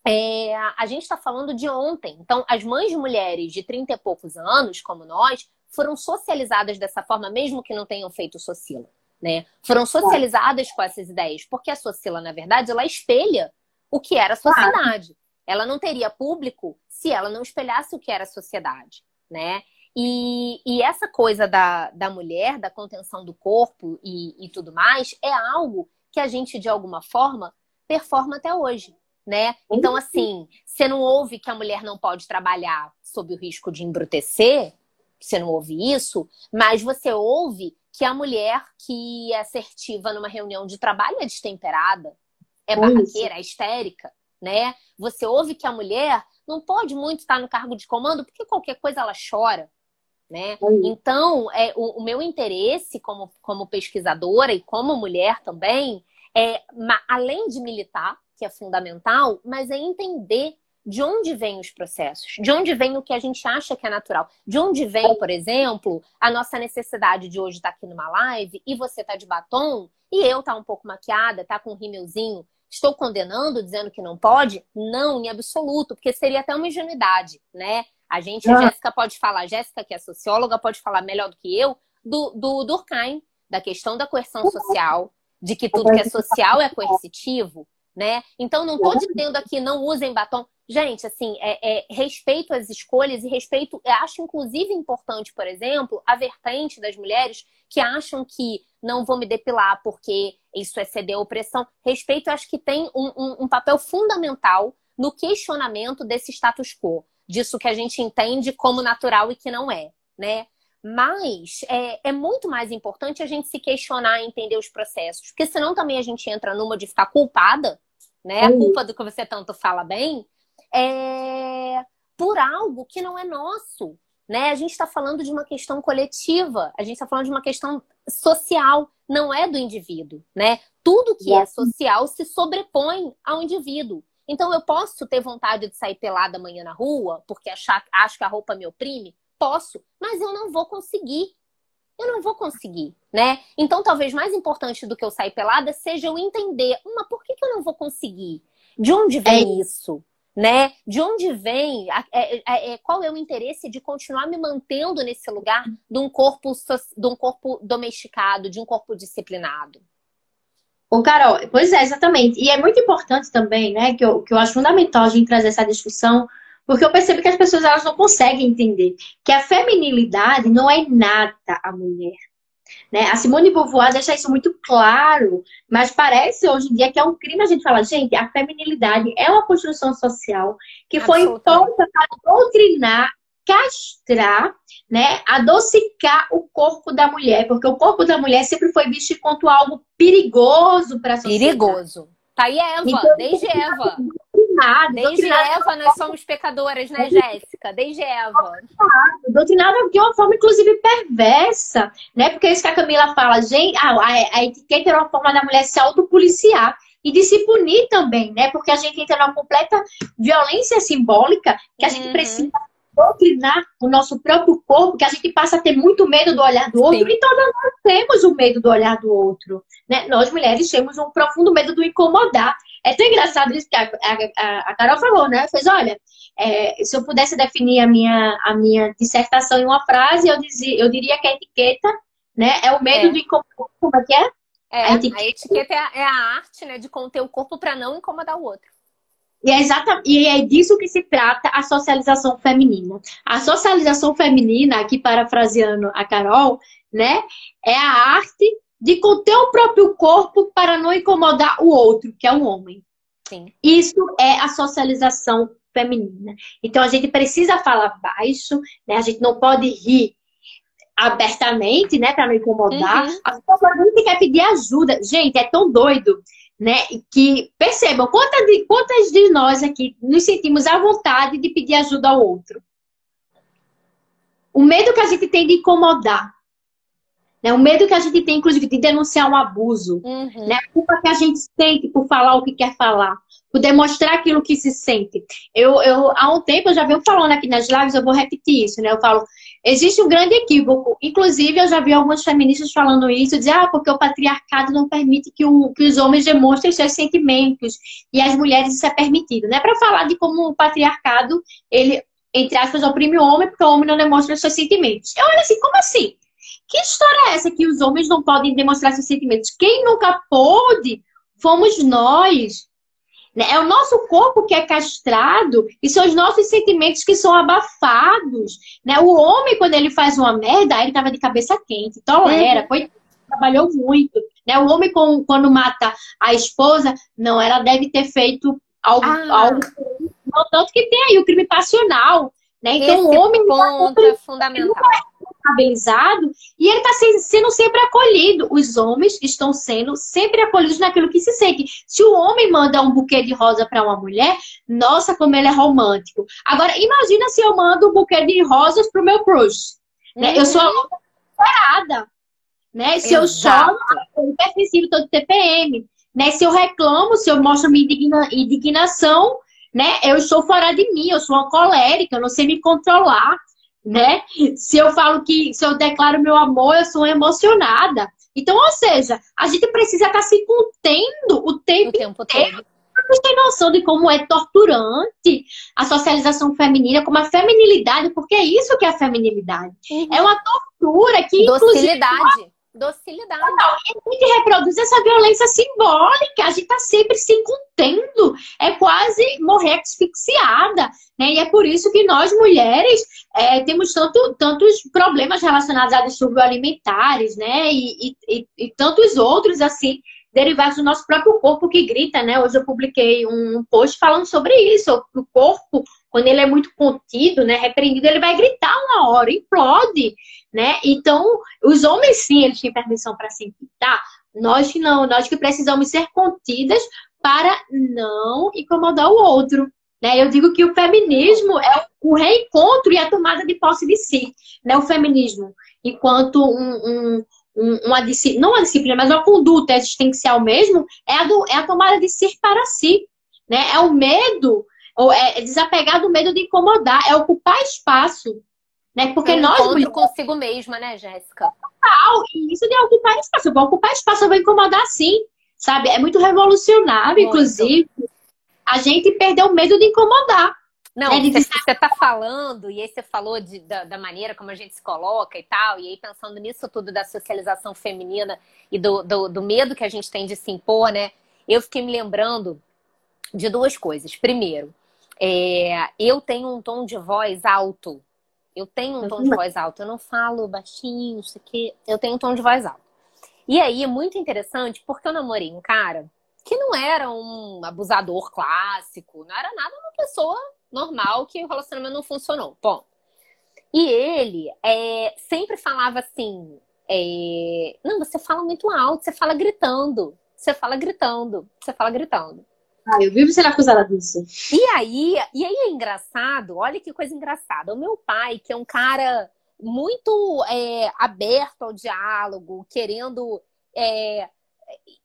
é, a gente está falando de ontem. Então, as mães de mulheres de 30 e poucos anos, como nós, foram socializadas dessa forma, mesmo que não tenham feito Socila. Né? Foram socializadas com essas ideias, porque a Socila, na verdade, ela espelha o que era a sociedade. Ela não teria público se ela não espelhasse o que era a sociedade, né? E, e, essa coisa da, da mulher, da contenção do corpo e, e, tudo mais, é algo que a gente, de alguma forma, performa até hoje, né? Então, uhum. assim, você não ouve que a mulher não pode trabalhar sob o risco de embrutecer, você não ouve isso, mas você ouve que a mulher que é assertiva numa reunião de trabalho é destemperada, é barraqueira, é histérica, né? Você ouve que a mulher não pode muito estar no cargo de comando porque qualquer coisa ela chora né? Então, é, o, o, meu interesse como, como pesquisadora e como mulher também é, além de militar, que é fundamental, mas é entender de onde vêm os processos, de onde vem o que a gente acha que é natural, de onde vem, por exemplo, a nossa necessidade de hoje estar tá aqui numa live e você tá de batom e eu tá um pouco maquiada, tá com um rímelzinho. Estou condenando, dizendo que não pode? Não, em absoluto, porque seria até uma ingenuidade, né? A gente, a Jéssica pode falar, Jéssica, que é socióloga, pode falar melhor do que eu, do, do Durkheim, da questão da coerção social, de que tudo que é social é coercitivo, né? Então, não estou dizendo aqui não usem batom. Gente, assim, é, é, respeito às escolhas e respeito, acho inclusive importante, por exemplo, a vertente das mulheres que acham que não vou me depilar porque isso é ceder a opressão. Respeito, acho que tem um, um, um papel fundamental no questionamento desse status quo, disso que a gente entende como natural e que não é, né? Mas é, é, muito mais importante a gente se questionar e entender os processos, porque senão também a gente entra numa de ficar culpada, né? A culpa do que você tanto fala bem, é, por algo que não é nosso. Né? A gente está falando de uma questão coletiva, a gente está falando de uma questão social, não é do indivíduo. Né? Tudo que é social se sobrepõe ao indivíduo. Então, eu posso ter vontade de sair pelada amanhã na rua, porque achar, acho que a roupa me oprime? Posso, mas eu não vou conseguir. Eu não vou conseguir, né? Então, talvez mais importante do que eu sair pelada seja eu entender, uma, por que, que eu não vou conseguir? De onde vem é. isso? né? De onde vem? É, é, é, qual é o interesse de continuar me mantendo nesse lugar de um corpo, de um corpo domesticado, de um corpo disciplinado? Ô, Carol, pois é, exatamente. E é muito importante também, né, que eu, que eu acho fundamental a gente trazer essa discussão, porque eu percebo que as pessoas elas não conseguem entender que a feminilidade não é inata à mulher. Né? A Simone Beauvoir deixa isso muito claro, mas parece hoje em dia que é um crime a gente falar, gente, a feminilidade é uma construção social que foi imposta para doutrinar, castrar, né, adocicar o corpo da mulher, porque o corpo da mulher sempre foi visto como algo perigoso para a sociedade. Perigoso. Tá aí Eva, então, desde Eva. Doutrinado, Desde doutrinado Eva nós somos pecadoras, né, Jéssica? Desde Eva. Doutrinado de uma forma, inclusive, perversa, né? Porque é isso que a Camila fala, gente, a, a, a etiqueta era uma forma da mulher se autopoliciar e de se punir também, né? Porque a gente entra numa completa violência simbólica que a uhum. gente precisa doutrinar o nosso próprio corpo, que a gente passa a ter muito medo do olhar do outro, Sim. e todas nós temos o medo do olhar do outro. Né? Nós, mulheres, temos um profundo medo do incomodar. É tão engraçado isso que a, a, a Carol falou, né? Fez, olha, é, se eu pudesse definir a minha, a minha dissertação em uma frase, eu, dizia, eu diria que a etiqueta né, é o medo é. do incomodar. Como é que é? É, a etiqueta, a etiqueta é, a, é a arte né, de conter o corpo para não incomodar o outro. E é, e é disso que se trata a socialização feminina. A socialização feminina, aqui parafraseando a Carol, né, é a arte de conter o próprio corpo para não incomodar o outro, que é um homem. Sim. Isso é a socialização feminina. Então a gente precisa falar baixo, né? A gente não pode rir abertamente, né, para não incomodar. Uhum. A gente quer pedir ajuda. Gente, é tão doido, né, que percebam quantas de, quantas de nós aqui nos sentimos à vontade de pedir ajuda ao outro. O medo que a gente tem de incomodar, né? O medo que a gente tem, inclusive, de denunciar um abuso. Uhum. Né? A culpa que a gente sente por falar o que quer falar. Por demonstrar aquilo que se sente. Eu, eu, há um tempo, eu já venho falando aqui nas lives, eu vou repetir isso, né? Eu falo, existe um grande equívoco. Inclusive, eu já vi algumas feministas falando isso, dizer, ah, porque o patriarcado não permite que, o, que os homens demonstrem seus sentimentos. E as mulheres isso é permitido. Não é para falar de como o patriarcado, ele, entre aspas, oprime o homem, porque o homem não demonstra seus sentimentos. Eu olho assim, como assim? Que história é essa que os homens não podem demonstrar seus sentimentos? Quem nunca pôde fomos nós. Né? É o nosso corpo que é castrado e são os nossos sentimentos que são abafados. Né? O homem, quando ele faz uma merda, ele tava de cabeça quente, tolera, uhum. foi, trabalhou muito. Né? O homem, quando mata a esposa, não, ela deve ter feito algo. Ah. algo não, tanto que tem aí o crime passional. Né? Então, Esse o homem. Ponto é fundamental responsabilizado e ele está sendo sempre acolhido. Os homens estão sendo sempre acolhidos naquilo que se sente. Se o homem manda um buquê de rosa para uma mulher, nossa, como ele é romântico. Agora, imagina se eu mando um buquê de rosas para o meu crush. Né? Uhum. Eu sou a louca Né? Se Exato. eu choro, eu hipertensivo todo TPM. Né? Se eu reclamo, se eu mostro minha indigna, indignação, né? Eu sou fora de mim, eu sou uma colérica, eu não sei me controlar, né? Se eu falo que, se eu declaro meu amor, eu sou emocionada. Então, ou seja, a gente precisa estar se contendo o tempo, o tempo inteiro. Todo. Vocês têm noção de como é torturante a socialização feminina, como a feminilidade, porque é isso que é a feminilidade. Uhum. É uma tortura que, Docilidade. inclusive docilidade. Não, a gente reproduz essa violência simbólica, a gente está sempre se contendo, é quase morrer asfixiada, né? E é por isso que nós, mulheres, é, temos tanto, tantos problemas relacionados a distúrbios alimentares, né? E, e, e, e tantos outros, assim, derivados do nosso próprio corpo que grita, né? Hoje eu publiquei um post falando sobre isso, o corpo, quando ele é muito contido, né, repreendido, ele vai gritar uma hora, implode, né? Então, os homens sim, eles têm permissão para se irritar, nós que não, nós que precisamos ser contidas para não incomodar o outro. Né? Eu digo que o feminismo é o reencontro e a tomada de posse de si. Né? O feminismo, enquanto um, um, uma disciplina, não uma disciplina, mas uma conduta existencial mesmo, é a, do, é a tomada de si para si. Né? É o medo, ou é desapegar do medo de incomodar, é ocupar espaço. Né? Porque é um nós. Encontro consigo mesma, né, Jéssica? Total. E isso de ocupar espaço. Eu vou ocupar espaço, eu vou incomodar sim. Sabe? É muito revolucionário, muito. inclusive. A gente perdeu o medo de incomodar. Não, né? você, você tá falando, e aí você falou de, da, da, maneira como a gente se coloca e tal, e aí pensando nisso tudo da socialização feminina e do, do, do medo que a gente tem de se impor, né? Eu fiquei me lembrando de duas coisas. Primeiro, é, eu tenho um tom de voz alto. Eu tenho um tom de voz alto. Eu não falo baixinho, isso aqui. Eu tenho um tom de voz alto. E aí é muito interessante porque eu namorei um cara que não era um abusador clássico, não era nada uma pessoa normal que o relacionamento não funcionou. Bom. E ele é, sempre falava assim: é, Não, você fala muito alto, você fala gritando, você fala gritando, você fala gritando. Ah, eu vivo sendo acusada disso. E aí, e aí é engraçado, olha que coisa engraçada. O meu pai, que é um cara muito é, aberto ao diálogo, querendo. É,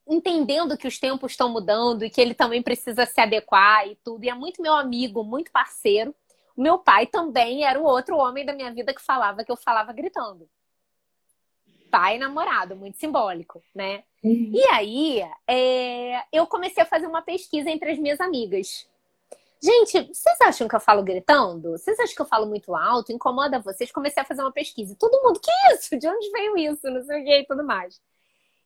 entendendo que os tempos estão mudando e que ele também precisa se adequar e tudo. E é muito meu amigo, muito parceiro. O meu pai também era o outro homem da minha vida que falava que eu falava gritando. Pai e namorado, muito simbólico, né? Uhum. E aí, é, eu comecei a fazer uma pesquisa entre as minhas amigas. Gente, vocês acham que eu falo gritando? Vocês acham que eu falo muito alto? Incomoda vocês? Comecei a fazer uma pesquisa. Todo mundo, que isso? De onde veio isso? Não sei o que e tudo mais.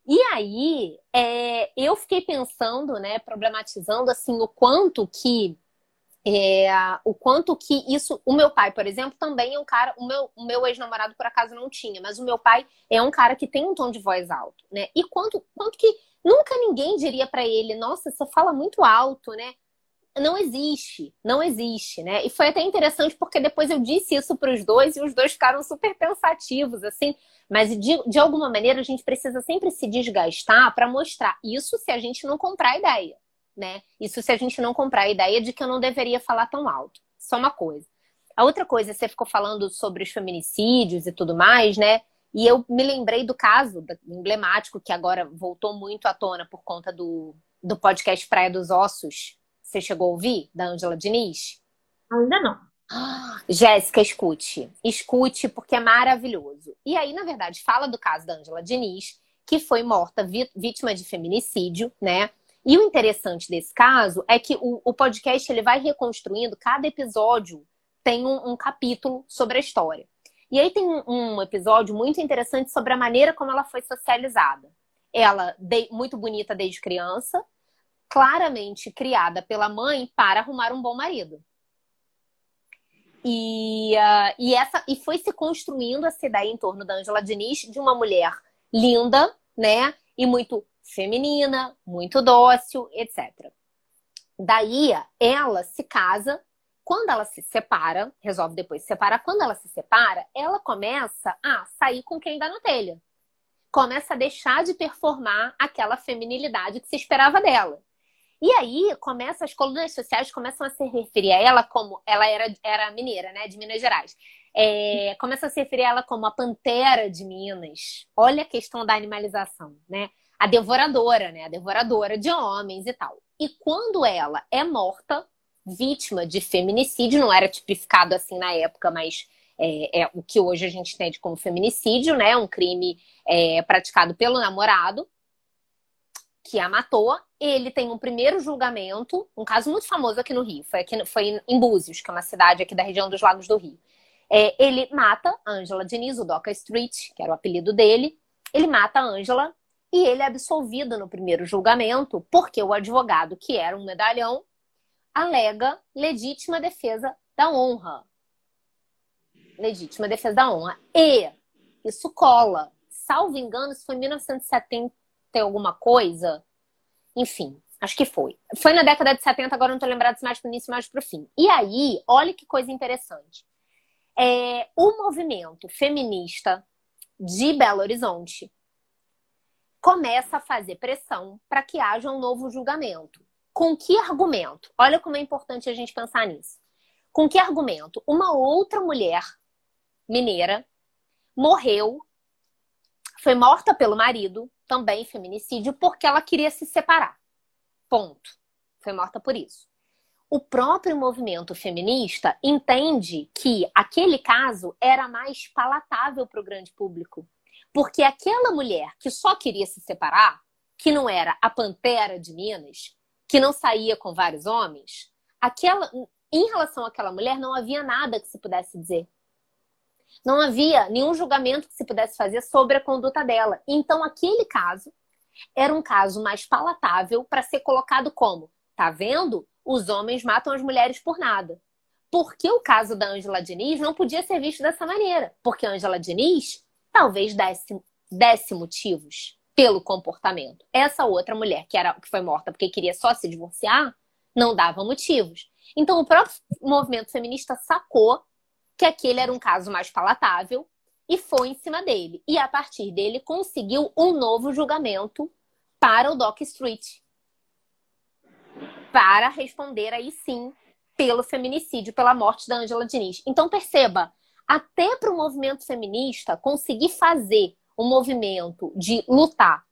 E aí, é, eu fiquei pensando, né, problematizando assim o quanto que é, o quanto que isso. O meu pai, por exemplo, também é um cara. O meu, o meu ex-namorado, por acaso, não tinha, mas o meu pai é um cara que tem um tom de voz alto, né? E quanto, quanto que nunca ninguém diria para ele: nossa, você fala muito alto, né? Não existe, não existe, né? E foi até interessante porque depois eu disse isso para os dois e os dois ficaram super pensativos, assim. Mas de, de alguma maneira a gente precisa sempre se desgastar para mostrar isso se a gente não comprar a ideia né? Isso se a gente não comprar a ideia de que eu não deveria falar tão alto. Só uma coisa. A outra coisa, você ficou falando sobre os feminicídios e tudo mais, né? E eu me lembrei do caso emblemático que agora voltou muito à tona por conta do, do podcast Praia dos Ossos. Você chegou a ouvir? Da Ângela Diniz? Ainda não. Jéssica, escute. Escute, porque é maravilhoso. E aí, na verdade, fala do caso da Ângela Diniz, que foi morta vítima de feminicídio, né? E o interessante desse caso é que o, o podcast ele vai reconstruindo, cada episódio tem um, um, capítulo sobre a história. E aí tem um, episódio muito interessante sobre a maneira como ela foi socializada. Ela, de, muito bonita desde criança, claramente criada pela mãe para arrumar um bom marido. E, uh, e, essa, e foi se construindo essa ideia em torno da Angela Diniz de uma mulher linda, né? E muito feminina, muito dócil, etc. Daí ela se casa, quando ela se separa, resolve depois se separar, quando ela se separa, ela começa a sair com quem dá na telha. Começa a deixar de performar aquela feminilidade que se esperava dela. E aí começa, as colunas sociais começam a se referir a ela como ela era, era mineira, né? De Minas Gerais. É, começa a se referir a ela como a pantera de Minas. Olha a questão da animalização, né? A devoradora, né? A devoradora de homens e tal. E quando ela é morta, vítima de feminicídio, não era tipificado assim na época, mas é, é o que hoje a gente entende como feminicídio, né? Um crime é, praticado pelo namorado que a matou. Ele tem um primeiro julgamento, um caso muito famoso aqui no Rio, foi, aqui, foi em Búzios, que é uma cidade aqui da região dos Lagos do Rio. É, ele mata Angela Diniz, o Doca Street, que era o apelido dele. Ele mata a Angela e ele é absolvido no primeiro julgamento porque o advogado, que era um medalhão, alega legítima defesa da honra. Legítima defesa da honra. E isso cola. Salvo engano, isso foi em 1970 alguma coisa. Enfim, acho que foi. Foi na década de 70, agora não tô lembrado se mais pro início, mais pro fim. E aí, olha que coisa interessante é, o movimento feminista de Belo Horizonte começa a fazer pressão para que haja um novo julgamento. Com que argumento? Olha como é importante a gente pensar nisso. Com que argumento? Uma outra mulher mineira morreu, foi morta pelo marido, também feminicídio, porque ela queria se separar. Ponto. Foi morta por isso o próprio movimento feminista entende que aquele caso era mais palatável para o grande público. Porque aquela mulher que só queria se separar, que não era a pantera de Minas, que não saía com vários homens, aquela, em relação àquela mulher não havia nada que se pudesse dizer. Não havia nenhum julgamento que se pudesse fazer sobre a conduta dela. Então, aquele caso era um caso mais palatável para ser colocado como: tá vendo? os homens matam as mulheres por nada. Porque o caso da Angela Diniz não podia ser visto dessa maneira. Porque a Angela Diniz talvez desse, desse motivos pelo comportamento. Essa outra mulher, que, era, que foi morta porque queria só se divorciar, não dava motivos. Então, o próprio movimento feminista sacou que aquele era um caso mais palatável e foi em cima dele. E a partir dele conseguiu um novo julgamento para o Dock Street, para responder aí sim pelo feminicídio, pela morte da Angela Diniz. Então perceba, até para o movimento feminista conseguir fazer um movimento de lutar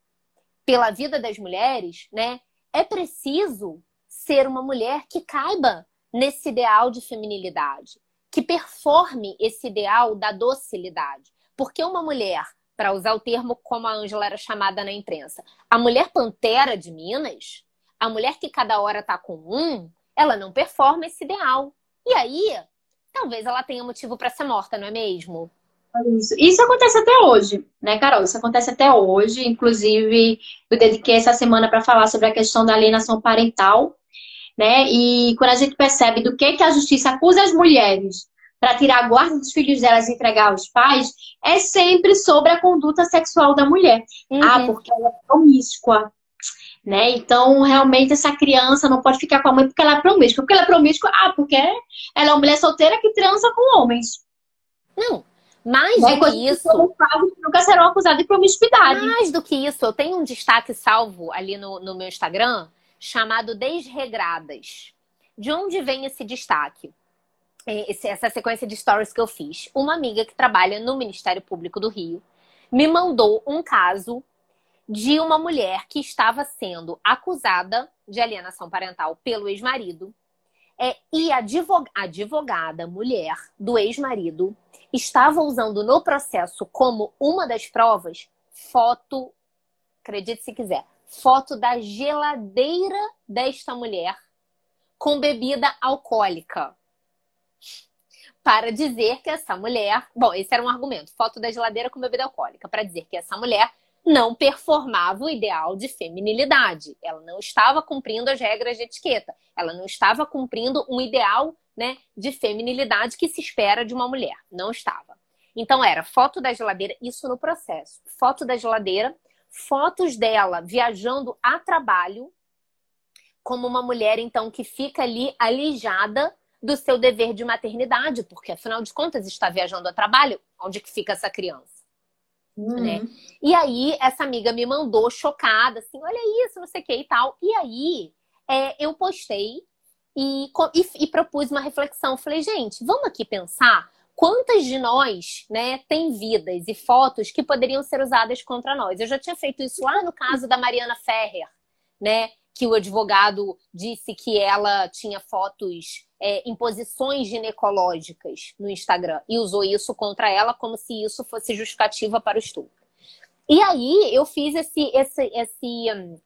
pela vida das mulheres, né, é preciso ser uma mulher que caiba nesse ideal de feminilidade, que performe esse ideal da docilidade. Porque uma mulher, para usar o termo como a Angela era chamada na imprensa, a mulher pantera de Minas, a mulher que cada hora tá com um, ela não performa esse ideal. E aí, talvez ela tenha motivo para ser morta, não é mesmo? Isso. Isso acontece até hoje, né, Carol? Isso acontece até hoje. Inclusive, eu dediquei essa semana para falar sobre a questão da alienação parental, né? E quando a gente percebe do que, que a justiça acusa as mulheres para tirar a guarda dos filhos delas e entregar aos pais, é sempre sobre a conduta sexual da mulher. Uhum. Ah, porque ela é promíscua, né? Então, realmente, essa criança não pode ficar com a mãe porque ela é promíscua. Porque ela é promíscua, ah, porque ela é uma mulher solteira que transa com homens. Não, mais né? do que isso. Nunca serão acusados de promiscuidade. Mais do que isso, eu tenho um destaque salvo ali no, no meu Instagram chamado Desregradas. De onde vem esse destaque? É, esse, essa sequência de stories que eu fiz. Uma amiga que trabalha no Ministério Público do Rio me mandou um caso de uma mulher que estava sendo acusada de alienação parental pelo ex-marido. É, e a advogada, advogada mulher do ex-marido estava usando no processo como uma das provas foto, acredite se quiser, foto da geladeira desta mulher com bebida alcoólica. Para dizer que essa mulher. Bom, esse era um argumento. Foto da geladeira com bebida alcoólica. Para dizer que essa mulher não performava o ideal de feminilidade. Ela não estava cumprindo as regras de etiqueta. Ela não estava cumprindo um ideal né, de feminilidade que se espera de uma mulher. Não estava. Então era foto da geladeira, isso no processo. Foto da geladeira, fotos dela viajando a trabalho, como uma mulher então que fica ali alijada do seu dever de maternidade, porque afinal de contas está viajando a trabalho, onde que fica essa criança? Uhum. Né? E aí, essa amiga me mandou chocada, assim, olha isso, não sei o que e tal. E aí, é, eu postei e, e, e, propus uma reflexão. Falei, gente, vamos aqui pensar quantas de nós, né, tem vidas e fotos que poderiam ser usadas contra nós. Eu já tinha feito isso lá no caso da Mariana Ferrer, né, que o advogado disse que ela tinha fotos é, em posições ginecológicas no Instagram e usou isso contra ela como se isso fosse justificativa para o estupro. E aí eu fiz esse, esse, esse,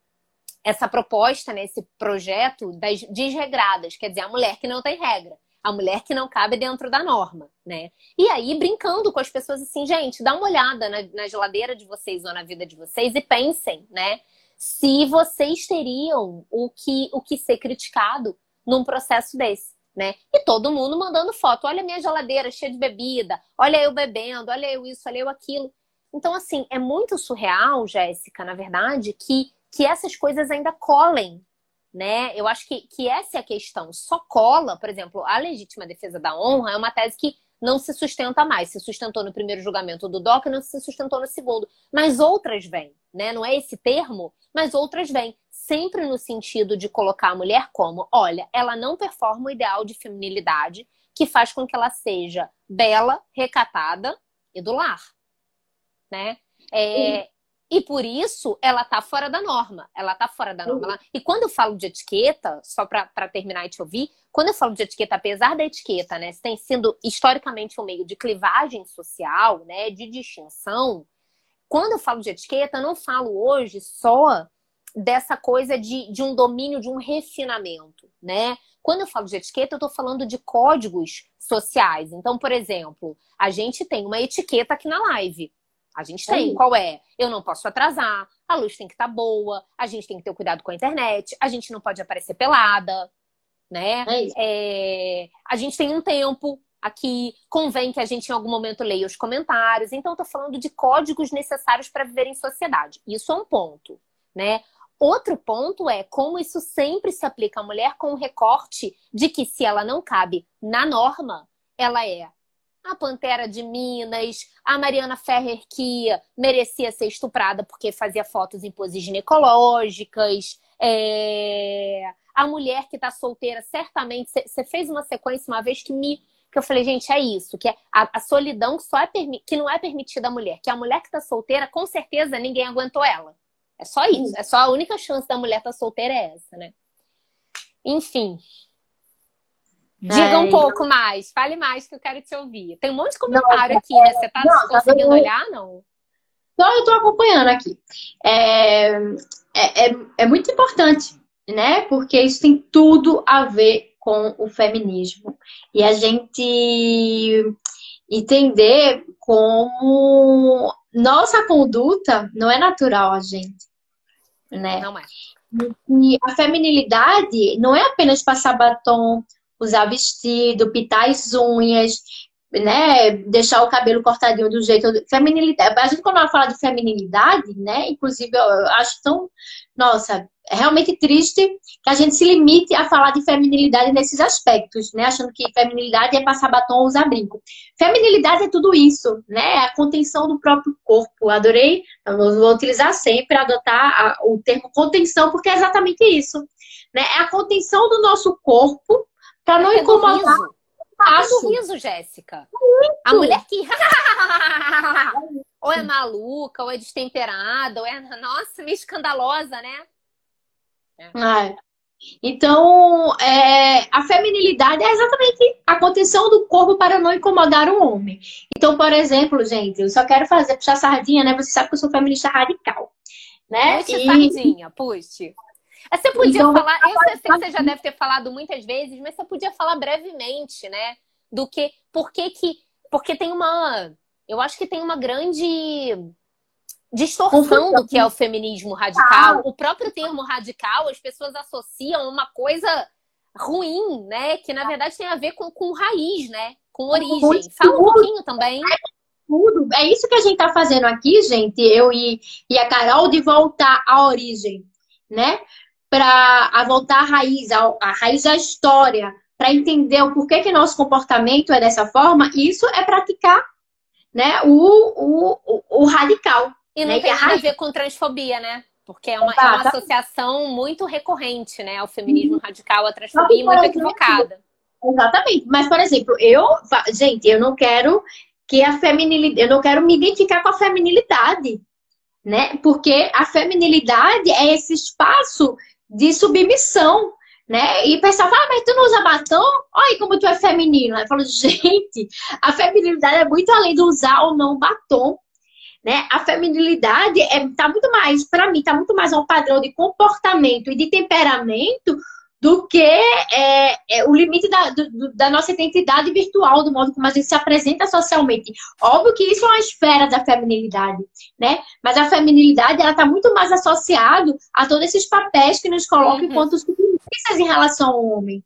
essa proposta, né, esse projeto das desregradas, quer dizer, a mulher que não tem regra a mulher que não cabe dentro da norma, né? E aí, brincando com as pessoas assim, gente, dá uma olhada na, na geladeira de vocês ou na vida de vocês e pensem, né? Se vocês teriam o que, o que ser criticado num processo desse, né? E todo mundo mandando foto. Olha a minha geladeira cheia de bebida, olha eu bebendo, olha eu isso, olha eu aquilo. Então, assim, é muito surreal, Jéssica, na verdade, que, que essas coisas ainda colhem né? Eu acho que, que essa é a questão. Só cola, por exemplo, a legítima defesa da honra é uma tese que não se sustenta mais. Se sustentou no primeiro julgamento do DOC, não se sustentou no segundo. Mas outras vêm, né? Não é esse termo, mas outras vêm. Sempre no sentido de colocar a mulher como, olha, ela não performa o ideal de feminilidade que faz com que ela seja bela, recatada e do lar, né? É, e por isso ela tá fora da norma. Ela tá fora da norma. Ela... E quando eu falo de etiqueta, só para terminar e te ouvir, quando eu falo de etiqueta, apesar da etiqueta, né, tem sido historicamente um meio de clivagem social, né, de distinção, quando eu falo de etiqueta, eu não falo hoje só dessa coisa de, de um domínio, de um refinamento, né? Quando eu falo de etiqueta, eu estou falando de códigos sociais. Então, por exemplo, a gente tem uma etiqueta aqui na live. A gente tem. Qual é? Eu não posso atrasar, a luz tem que estar tá boa, a gente tem que ter cuidado com a internet, a gente não pode aparecer pelada, né? É é... a gente tem um tempo aqui, convém que a gente em algum momento leia os comentários. Então, eu tô falando de códigos necessários para viver em sociedade. Isso é um ponto, né? Outro ponto é como isso sempre se aplica à mulher com o recorte de que se ela não cabe na norma, ela é a Pantera de Minas, a Mariana Ferrer que merecia ser estuprada porque fazia fotos em poses ginecológicas, é... a mulher que está solteira, certamente, você fez uma sequência uma vez que me que eu falei, gente, é isso, que é a, a solidão que, só é que não é permitida à mulher, que a mulher que está solteira, com certeza ninguém aguentou ela. É só isso, é só a única chance da mulher estar tá solteira é essa, né? Enfim, Diga um pouco mais, fale mais que eu quero te ouvir. Tem um monte de comentário não, aqui, né? Você tá não, tá conseguindo tá olhar, não? Não, eu tô acompanhando aqui. É, é, é, é, muito importante, né? Porque isso tem tudo a ver com o feminismo. E a gente entender como nossa conduta não é natural a gente, né? Não é. E a feminilidade não é apenas passar batom, usar vestido, pintar as unhas, né, deixar o cabelo cortadinho do jeito feminilidade. A gente quando ela fala de feminilidade, né, inclusive eu acho tão, nossa, é realmente triste que a gente se limite a falar de feminilidade nesses aspectos, né, achando que feminilidade é passar batom ou usar brinco. Feminilidade é tudo isso, né, é a contenção do próprio corpo. Adorei, eu vou utilizar sempre adotar o termo contenção porque é exatamente isso, né, é a contenção do nosso corpo Pra não incomodar. Faz o riso, Jéssica. Muito. A mulher que. ou é maluca, ou é destemperada, ou é, nossa, meio escandalosa, né? É. é. Então, é, a feminilidade é exatamente a contenção do corpo para não incomodar o homem. Então, por exemplo, gente, eu só quero fazer puxar sardinha, né? Você sabe que eu sou feminista radical, né? Puxe e... sardinha, puxe. Você podia então, falar, eu sei que você já deve ter falado muitas vezes, mas você podia falar brevemente, né? Do que, por que que, porque tem uma, eu acho que tem uma grande distorção do que é o feminismo radical. O próprio termo radical, as pessoas associam a uma coisa ruim, né? Que na verdade tem a ver com, com raiz, né? Com origem. Fala um pouquinho também. Tudo. É isso que a gente está fazendo aqui, gente, eu e, e a Carol, de voltar à origem, né? Para voltar à raiz, à, à raiz da história, para entender o porquê que nosso comportamento é dessa forma, isso é praticar né, o, o, o, o radical. E não né? tem nada a ver com transfobia, né? Porque é uma, é uma associação muito recorrente, né? Ao feminismo uhum. radical, a transfobia muito equivocada. Exatamente. Mas, por exemplo, eu, gente, eu não quero que a feminilidade, eu não quero me identificar com a feminilidade, né? Porque a feminilidade é esse espaço de submissão, né? E pensava, ah, mas tu não usa batom? Olha como tu é feminina. Eu falo, gente, a feminilidade é muito além do usar ou não batom. Né? A feminilidade é, tá muito mais, para mim, tá muito mais um padrão de comportamento e de temperamento do que é, é, o limite da, do, da nossa identidade virtual, do modo como a gente se apresenta socialmente. Óbvio que isso é uma esfera da feminilidade, né? Mas a feminilidade, ela está muito mais associado a todos esses papéis que nos colocam uhum. enquanto submissas em relação ao homem.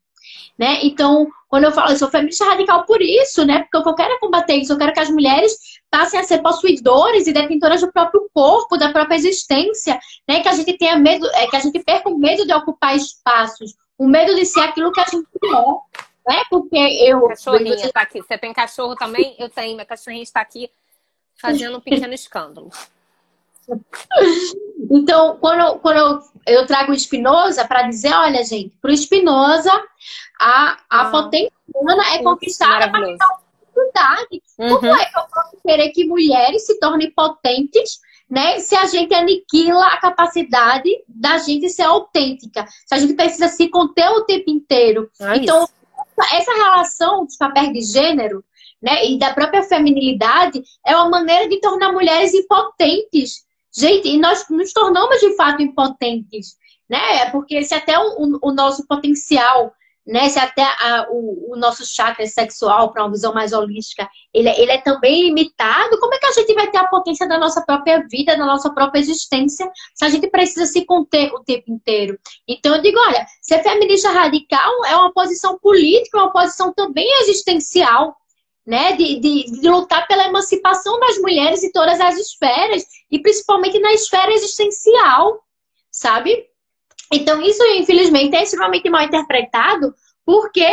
Né? Então, quando eu falo, eu sou feminista radical por isso, né? Porque eu quero combater isso, eu quero que as mulheres passem a ser possuidores e detentoras do próprio corpo, da própria existência, né? Que a gente tenha medo, é, que a gente perca o medo de ocupar espaços, o medo de ser aquilo que a gente é, né? Porque eu. Cachorrinha tá aqui. Você tem cachorro também? Eu tenho. Minha cachorrinha está aqui fazendo um pequeno escândalo. Então, quando, quando eu, eu trago o Spinoza para dizer, olha, gente, para o Spinoza, a, a ah, potência humana é conquistada oportunidade. Uhum. Como é que eu posso querer que mulheres se tornem potentes, né? Se a gente aniquila a capacidade da gente ser autêntica, se a gente precisa se conter o tempo inteiro. É então, isso. essa relação de papel de gênero, né, e da própria feminilidade é uma maneira de tornar mulheres impotentes. Gente, e nós nos tornamos de fato impotentes, né? Porque se até o, o nosso potencial né? Se até a, o, o, nosso chakra sexual, para uma visão mais holística, ele, é, ele é também limitado, como é que a gente vai ter a potência da nossa própria vida, da nossa própria existência, se a gente precisa se conter o tempo inteiro? Então eu digo, olha, ser feminista radical é uma posição política, uma posição também existencial. Né, de, de, de lutar pela emancipação das mulheres em todas as esferas, e principalmente na esfera existencial, sabe? Então, isso, infelizmente, é extremamente mal interpretado, porque,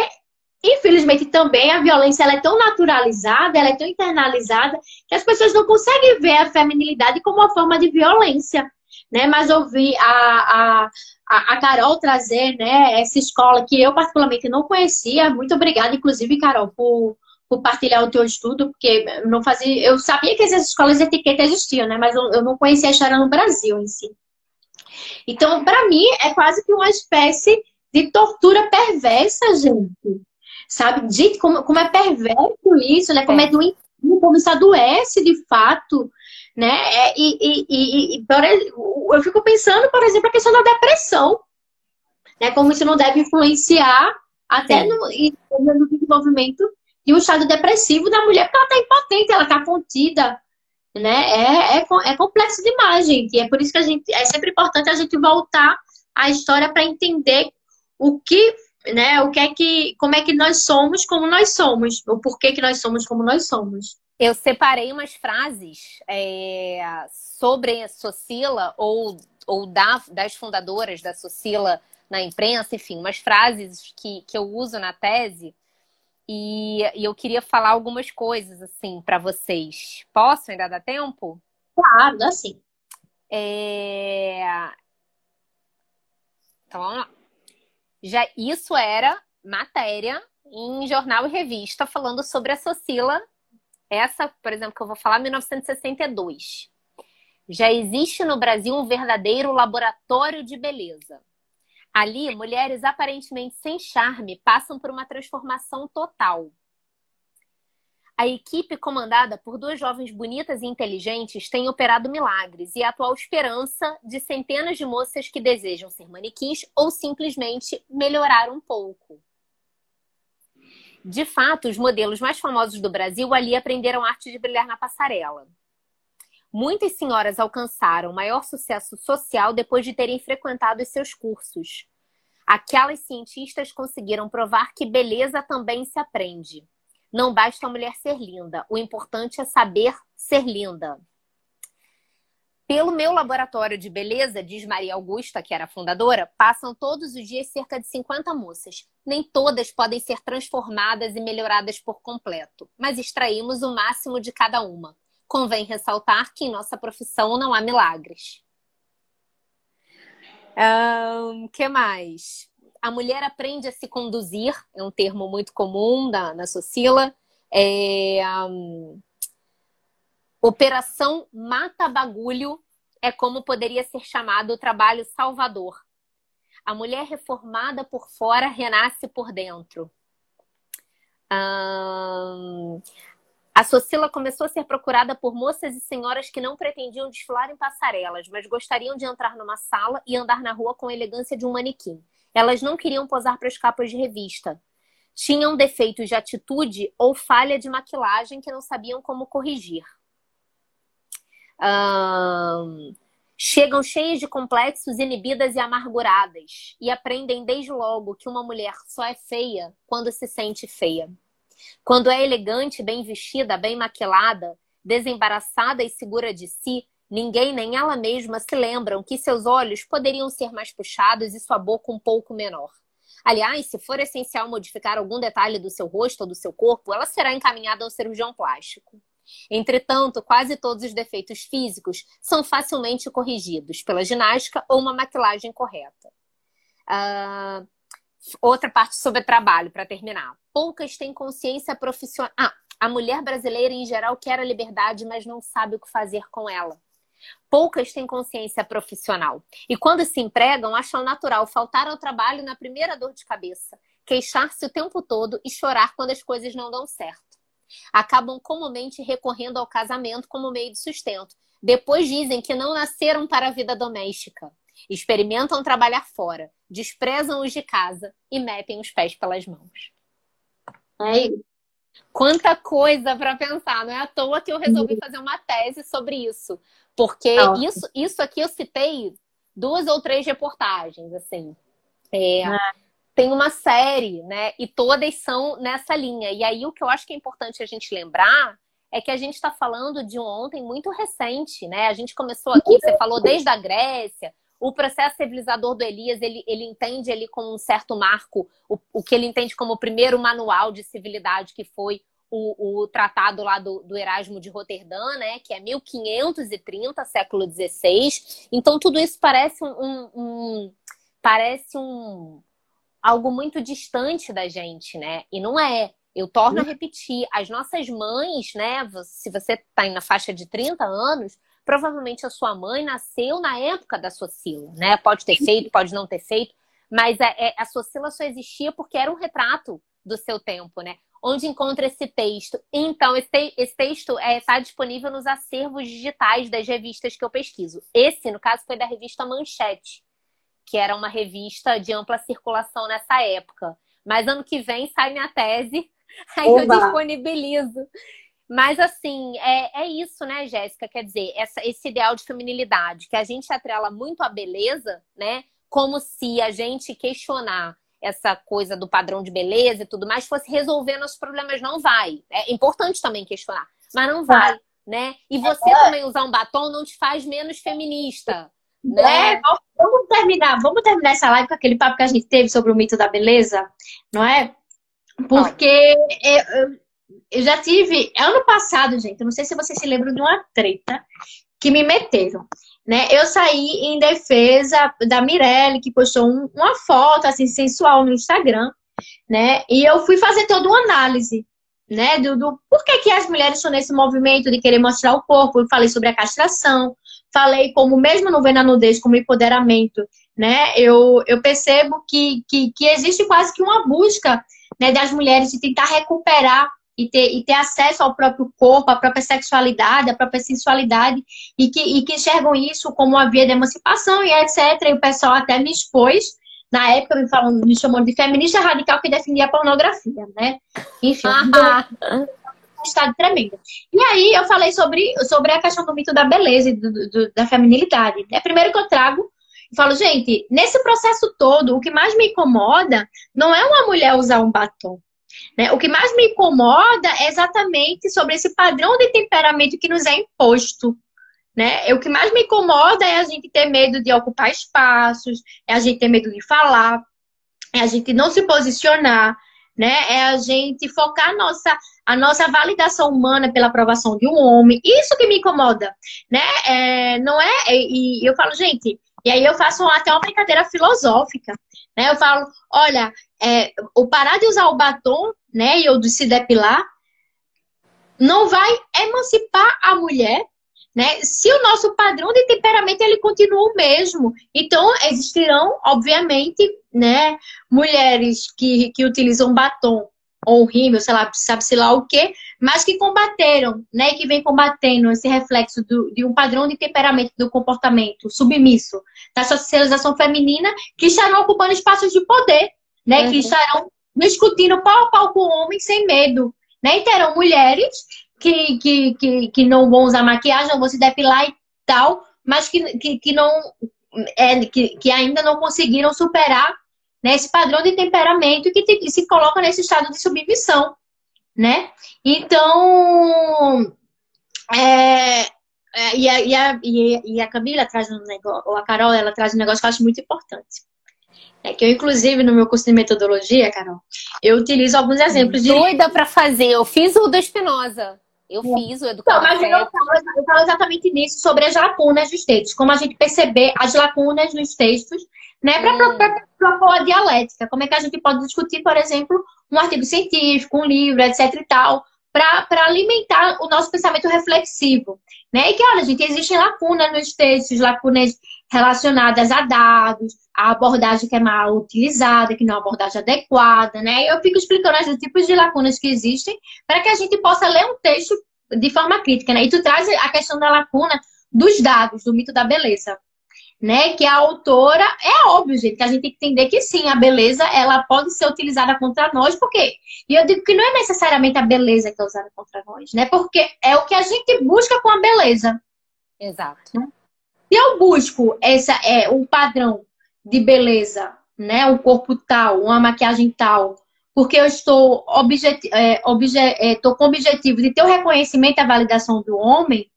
infelizmente, também a violência é tão naturalizada, ela é tão internalizada, que as pessoas não conseguem ver a feminilidade como uma forma de violência. Né? Mas ouvir a, a, a Carol trazer né, essa escola que eu, particularmente, não conhecia. Muito obrigada, inclusive, Carol, por, por partilhar o teu estudo, porque não fazia. Eu sabia que essas escolas de etiqueta existiam, né? Mas eu, eu não conhecia a história no Brasil em si. Então, para mim, é quase que uma espécie de tortura perversa, gente. Sabe? Gente, como, como é perverso isso, né? Como é, é doente, como isso adoece de fato, né? É, e, e, e, e eu fico pensando, por exemplo, a questão da depressão, né? Como isso não deve influenciar até no, no desenvolvimento de um estado depressivo da mulher, porque ela está impotente, ela está contida, né? É, é, é complexo demais, gente. É por isso que a gente é sempre importante a gente voltar à história para entender o que, né? O que é que, como é que nós somos, como nós somos, o porquê que nós somos como nós somos. Eu separei umas frases é, sobre a Socila ou, ou da, das fundadoras da Socila na imprensa, enfim, umas frases que, que eu uso na tese e, e eu queria falar algumas coisas, assim, para vocês. Posso? Ainda dá tempo? Claro, dá sim. É... Então, vamos lá. Já, isso era matéria em jornal e revista falando sobre a Socila. Essa, por exemplo, que eu vou falar, 1962. Já existe no Brasil um verdadeiro laboratório de beleza. Ali, mulheres aparentemente sem charme passam por uma transformação total. A equipe, comandada por duas jovens bonitas e inteligentes, tem operado milagres e a atual esperança de centenas de moças que desejam ser manequins ou simplesmente melhorar um pouco. De fato, os modelos mais famosos do Brasil ali aprenderam a arte de brilhar na passarela. Muitas senhoras alcançaram maior sucesso social depois de terem frequentado os seus cursos. Aquelas cientistas conseguiram provar que beleza também se aprende. Não basta a mulher ser linda, o importante é saber ser linda. Pelo meu laboratório de beleza, diz Maria Augusta, que era fundadora, passam todos os dias cerca de 50 moças. Nem todas podem ser transformadas e melhoradas por completo, mas extraímos o máximo de cada uma. Convém ressaltar que em nossa profissão não há milagres. O um, que mais? A mulher aprende a se conduzir, é um termo muito comum na, na Socila. É, um, operação Mata Bagulho é como poderia ser chamado o trabalho salvador. A mulher reformada por fora renasce por dentro. Hum, a Socila começou a ser procurada por moças e senhoras que não pretendiam desfilar em passarelas, mas gostariam de entrar numa sala e andar na rua com a elegância de um manequim. Elas não queriam posar para as capas de revista. Tinham defeitos de atitude ou falha de maquilagem que não sabiam como corrigir. chegam cheias de complexos, inibidas e amarguradas e aprendem desde logo que uma mulher só é feia quando se sente feia. Quando é elegante, bem vestida, bem maquilada, desembaraçada e segura de si, ninguém nem ela mesma se lembram que seus olhos poderiam ser mais puxados e sua boca um pouco menor. Aliás, se for essencial modificar algum detalhe do seu rosto ou do seu corpo, ela será encaminhada ao cirurgião plástico. Entretanto, quase todos os defeitos físicos são facilmente corrigidos pela ginástica ou uma maquilagem correta. Uh, outra parte sobre trabalho, para terminar. Poucas têm consciência profissional. Ah, a mulher brasileira em geral quer a liberdade, mas não sabe o que fazer com ela. Poucas têm consciência profissional. E quando se empregam, acham natural faltar ao trabalho na primeira dor de cabeça, queixar-se o tempo todo e chorar quando as coisas não dão certo. Acabam comumente recorrendo ao casamento como meio de sustento. Depois dizem que não nasceram para a vida doméstica. Experimentam trabalhar fora, desprezam os de casa e metem os pés pelas mãos. É isso. Quanta coisa para pensar, não é à toa que eu resolvi uhum. fazer uma tese sobre isso, porque isso, isso aqui eu citei duas ou três reportagens, assim. É, é. Tem uma série, né? E todas são nessa linha. E aí o que eu acho que é importante a gente lembrar é que a gente está falando de um ontem muito recente, né? A gente começou aqui, você falou desde a Grécia, o processo civilizador do Elias, ele, ele entende ali como um certo marco, o, o que ele entende como o primeiro manual de civilidade, que foi o, o tratado lá do, do, Erasmo de Roterdã, né, que é 1530, século XVI. Então, tudo isso parece um, um, um parece um algo muito distante da gente, né? E não é. Eu torno a uhum. repetir, as nossas mães, né? Se você está na faixa de 30 anos, provavelmente a sua mãe nasceu na época da Socila, né? Pode ter feito, pode não ter feito, mas a, é, é, a Socila só existia porque era um retrato do seu tempo, né? Onde encontra esse texto? Então, esse, te esse texto está é, tá disponível nos acervos digitais das revistas que eu pesquiso. Esse, no caso, foi da revista Manchete, que era uma revista de ampla circulação nessa época. Mas ano que vem sai minha tese, aí Oba. eu disponibilizo. Mas, assim, é, é isso, né, Jéssica? Quer dizer, essa, esse ideal de feminilidade, que a gente atrela muito à beleza, né? Como se a gente questionar essa coisa do padrão de beleza e tudo mais fosse resolver nossos problemas. Não vai. É importante também questionar, mas não vai, né? E você é. também usar um batom não te faz menos feminista. Né? É, vamos terminar, vamos terminar essa live com aquele papo que a gente teve sobre o mito da beleza, não é? Porque eu, eu já tive, ano passado, gente, eu não sei se vocês se lembram de uma treta que me meteram. Né? Eu saí em defesa da Mirelle, que postou um, uma foto assim sensual no Instagram, né? E eu fui fazer toda uma análise, né, do, do por que, que as mulheres estão nesse movimento de querer mostrar o corpo. Eu falei sobre a castração, falei como mesmo não vendo a nudez como empoderamento, né? Eu, eu percebo que, que, que existe quase que uma busca né, das mulheres de tentar recuperar e ter, e ter acesso ao próprio corpo, à própria sexualidade, à própria sensualidade, e que, e que enxergam isso como uma via de emancipação e etc. E o pessoal até me expôs, na época me, falando, me chamando de feminista radical que defendia a pornografia, né? Enfim, um estado tremendo. E aí eu falei sobre, sobre a questão do mito da beleza e do, do, da feminilidade. É primeiro que eu trago e falo, gente, nesse processo todo, o que mais me incomoda não é uma mulher usar um batom. Né? O que mais me incomoda é exatamente sobre esse padrão de temperamento que nos é imposto. Né? O que mais me incomoda é a gente ter medo de ocupar espaços, é a gente ter medo de falar, é a gente não se posicionar, né? É a gente focar a nossa, a nossa validação humana pela aprovação de um homem. Isso que me incomoda, né? É, não é? E, e eu falo, gente, e aí eu faço até uma brincadeira filosófica, né? Eu falo, olha, é, o parar de usar o batom né, e ou de se depilar, não vai emancipar a mulher, né? Se o nosso padrão de temperamento ele continua o mesmo, então existirão, obviamente, né, mulheres que, que utilizam batom ou rímel, sei lá, sabe-se lá o quê, mas que combateram, né, que vem combatendo esse reflexo do, de um padrão de temperamento do comportamento submisso da socialização feminina, que estarão ocupando espaços de poder, né, uhum. que estarão discutindo pau a pau com o homem sem medo, né, e terão mulheres que, que, que, que não vão usar maquiagem, não vão se depilar e tal, mas que, que, que não é, que, que ainda não conseguiram superar né, esse padrão de temperamento que, te, se coloca nesse estado de submissão, né? Então, é, é, e, a, e, a, e, a, Camila traz um negócio, ou a Carol, ela traz um negócio que eu acho muito importante. É que eu, inclusive, no meu curso de metodologia, Carol, eu utilizo alguns exemplos de. Doida para fazer. Eu fiz o do Espinosa. Eu é. fiz o educador. Mas eu falo, eu falo exatamente nisso, sobre as lacunas dos textos. Como a gente perceber as lacunas nos textos, né? Para hum. propor a dialética. Como é que a gente pode discutir, por exemplo, um artigo científico, um livro, etc e tal, para alimentar o nosso pensamento reflexivo. Né? E que, olha, gente, existem lacunas nos textos, lacunas relacionadas a dados, a abordagem que é mal utilizada, que não é uma abordagem adequada, né? Eu fico explicando os tipos de lacunas que existem para que a gente possa ler um texto de forma crítica, né? E tu traz a questão da lacuna dos dados, do mito da beleza, né? Que a autora, é óbvio, gente, que a gente tem que entender que sim, a beleza, ela pode ser utilizada contra nós, porque e eu digo que não é necessariamente a beleza que é usada contra nós, né? Porque é o que a gente busca com a beleza. Exato. Se eu busco essa é um padrão de beleza, né? Um corpo tal, uma maquiagem tal, porque eu estou objet, é, obje, é, com o objetivo de ter o reconhecimento e a validação do homem,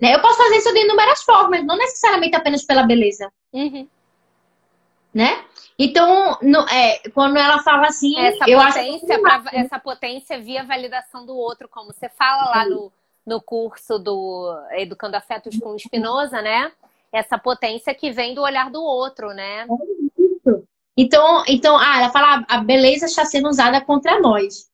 né? Eu posso fazer isso de inúmeras formas, não necessariamente apenas pela beleza. Uhum. Né? Então, no, é, quando ela fala assim, essa eu potência, acho pra, essa potência via validação do outro, como você fala lá no, no curso do Educando Afetos com Espinosa, né? essa potência que vem do olhar do outro, né? Então, então ah, ela fala, a beleza está sendo usada contra nós.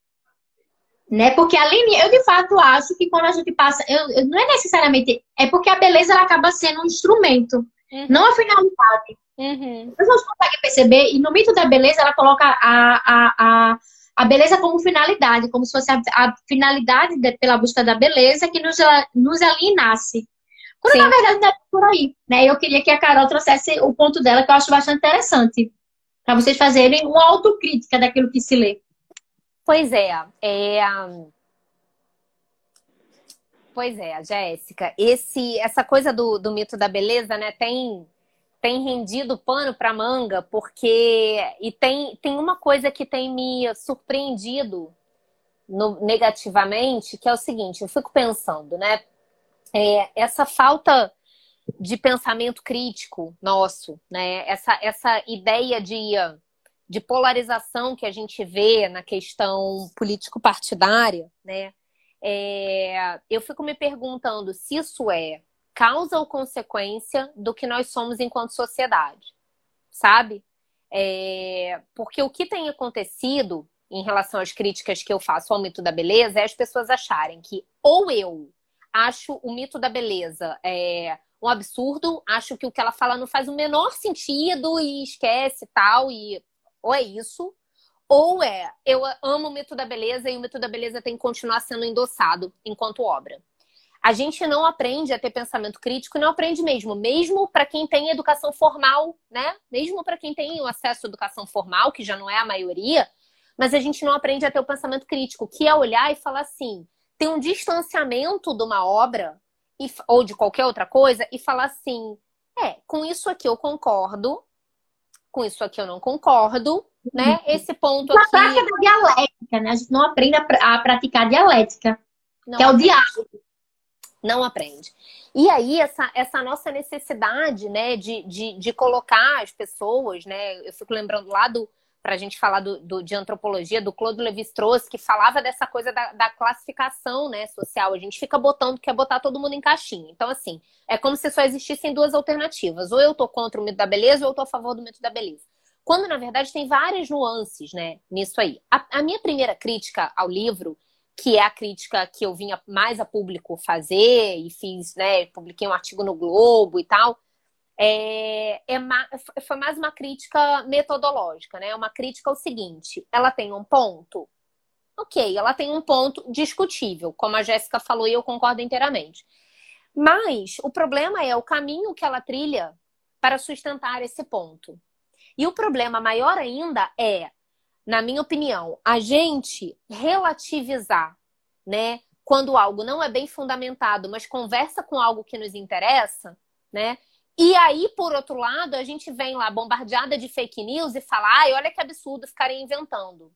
Né? Porque além, eu de fato acho que quando a gente passa, eu, eu, não é necessariamente, é porque a beleza ela acaba sendo um instrumento, uhum. não a finalidade. Uhum. As pessoas conseguem perceber, e no mito da beleza ela coloca a, a, a, a beleza como finalidade, como se fosse a, a finalidade de, pela busca da beleza que nos, nos alienasse. Quando Sim. na verdade não é por aí, né? Eu queria que a Carol trouxesse o ponto dela, que eu acho bastante interessante, para vocês fazerem uma autocrítica daquilo que se lê. Pois é, é... Pois é, Jéssica, esse, essa coisa do, do mito da beleza, né, tem, tem rendido pano para manga, porque e tem, tem uma coisa que tem me surpreendido no, negativamente, que é o seguinte, eu fico pensando, né? é, essa falta de pensamento crítico nosso, né? Essa, essa ideia de, de polarização que a gente vê na questão político-partidária, né? É, eu fico me perguntando se isso é causa ou consequência do que nós somos enquanto sociedade, sabe? É, porque o que tem acontecido em relação às críticas que eu faço ao mito da beleza é as pessoas acharem que ou eu acho o mito da beleza é, um absurdo, acho que o que ela fala não faz o menor sentido e esquece tal, e ou é isso, ou é eu amo o mito da beleza e o mito da beleza tem que continuar sendo endossado enquanto obra. A gente não aprende a ter pensamento crítico, não aprende mesmo, mesmo para quem tem educação formal, né? Mesmo para quem tem o acesso à educação formal, que já não é a maioria, mas a gente não aprende a ter o pensamento crítico, que é olhar e falar assim: tem um distanciamento de uma obra e, ou de qualquer outra coisa e falar assim: é, com isso aqui eu concordo, com isso aqui eu não concordo, né? Uhum. Esse ponto uma aqui. prática da dialética, né? A gente não aprende a, a praticar dialética, não que é o diálogo. Não aprende. E aí, essa, essa nossa necessidade, né, de, de, de colocar as pessoas, né? Eu fico lembrando lá do, para a gente falar do, do, de antropologia, do Claude Lévi-Strauss, que falava dessa coisa da, da, classificação né, social. A gente fica botando, quer botar todo mundo em caixinha. Então, assim, é como se só existissem duas alternativas. Ou eu tô contra o mito da beleza, ou eu tô a favor do mito da beleza. Quando, na verdade, tem várias nuances né, nisso aí. A, a minha primeira crítica ao livro que é a crítica que eu vinha mais a público fazer, e fiz, né, publiquei um artigo no Globo e tal, é, é, foi mais uma crítica metodológica, né? Uma crítica ao seguinte: ela tem um ponto, ok, ela tem um ponto discutível, como a Jéssica falou e eu concordo inteiramente. Mas o problema é o caminho que ela trilha para sustentar esse ponto. E o problema maior ainda é, na minha opinião, a gente relativizar, né? Quando algo não é bem fundamentado, mas conversa com algo que nos interessa, né? E aí, por outro lado, a gente vem lá bombardeada de fake news e fala: ai, olha que absurdo ficarem inventando.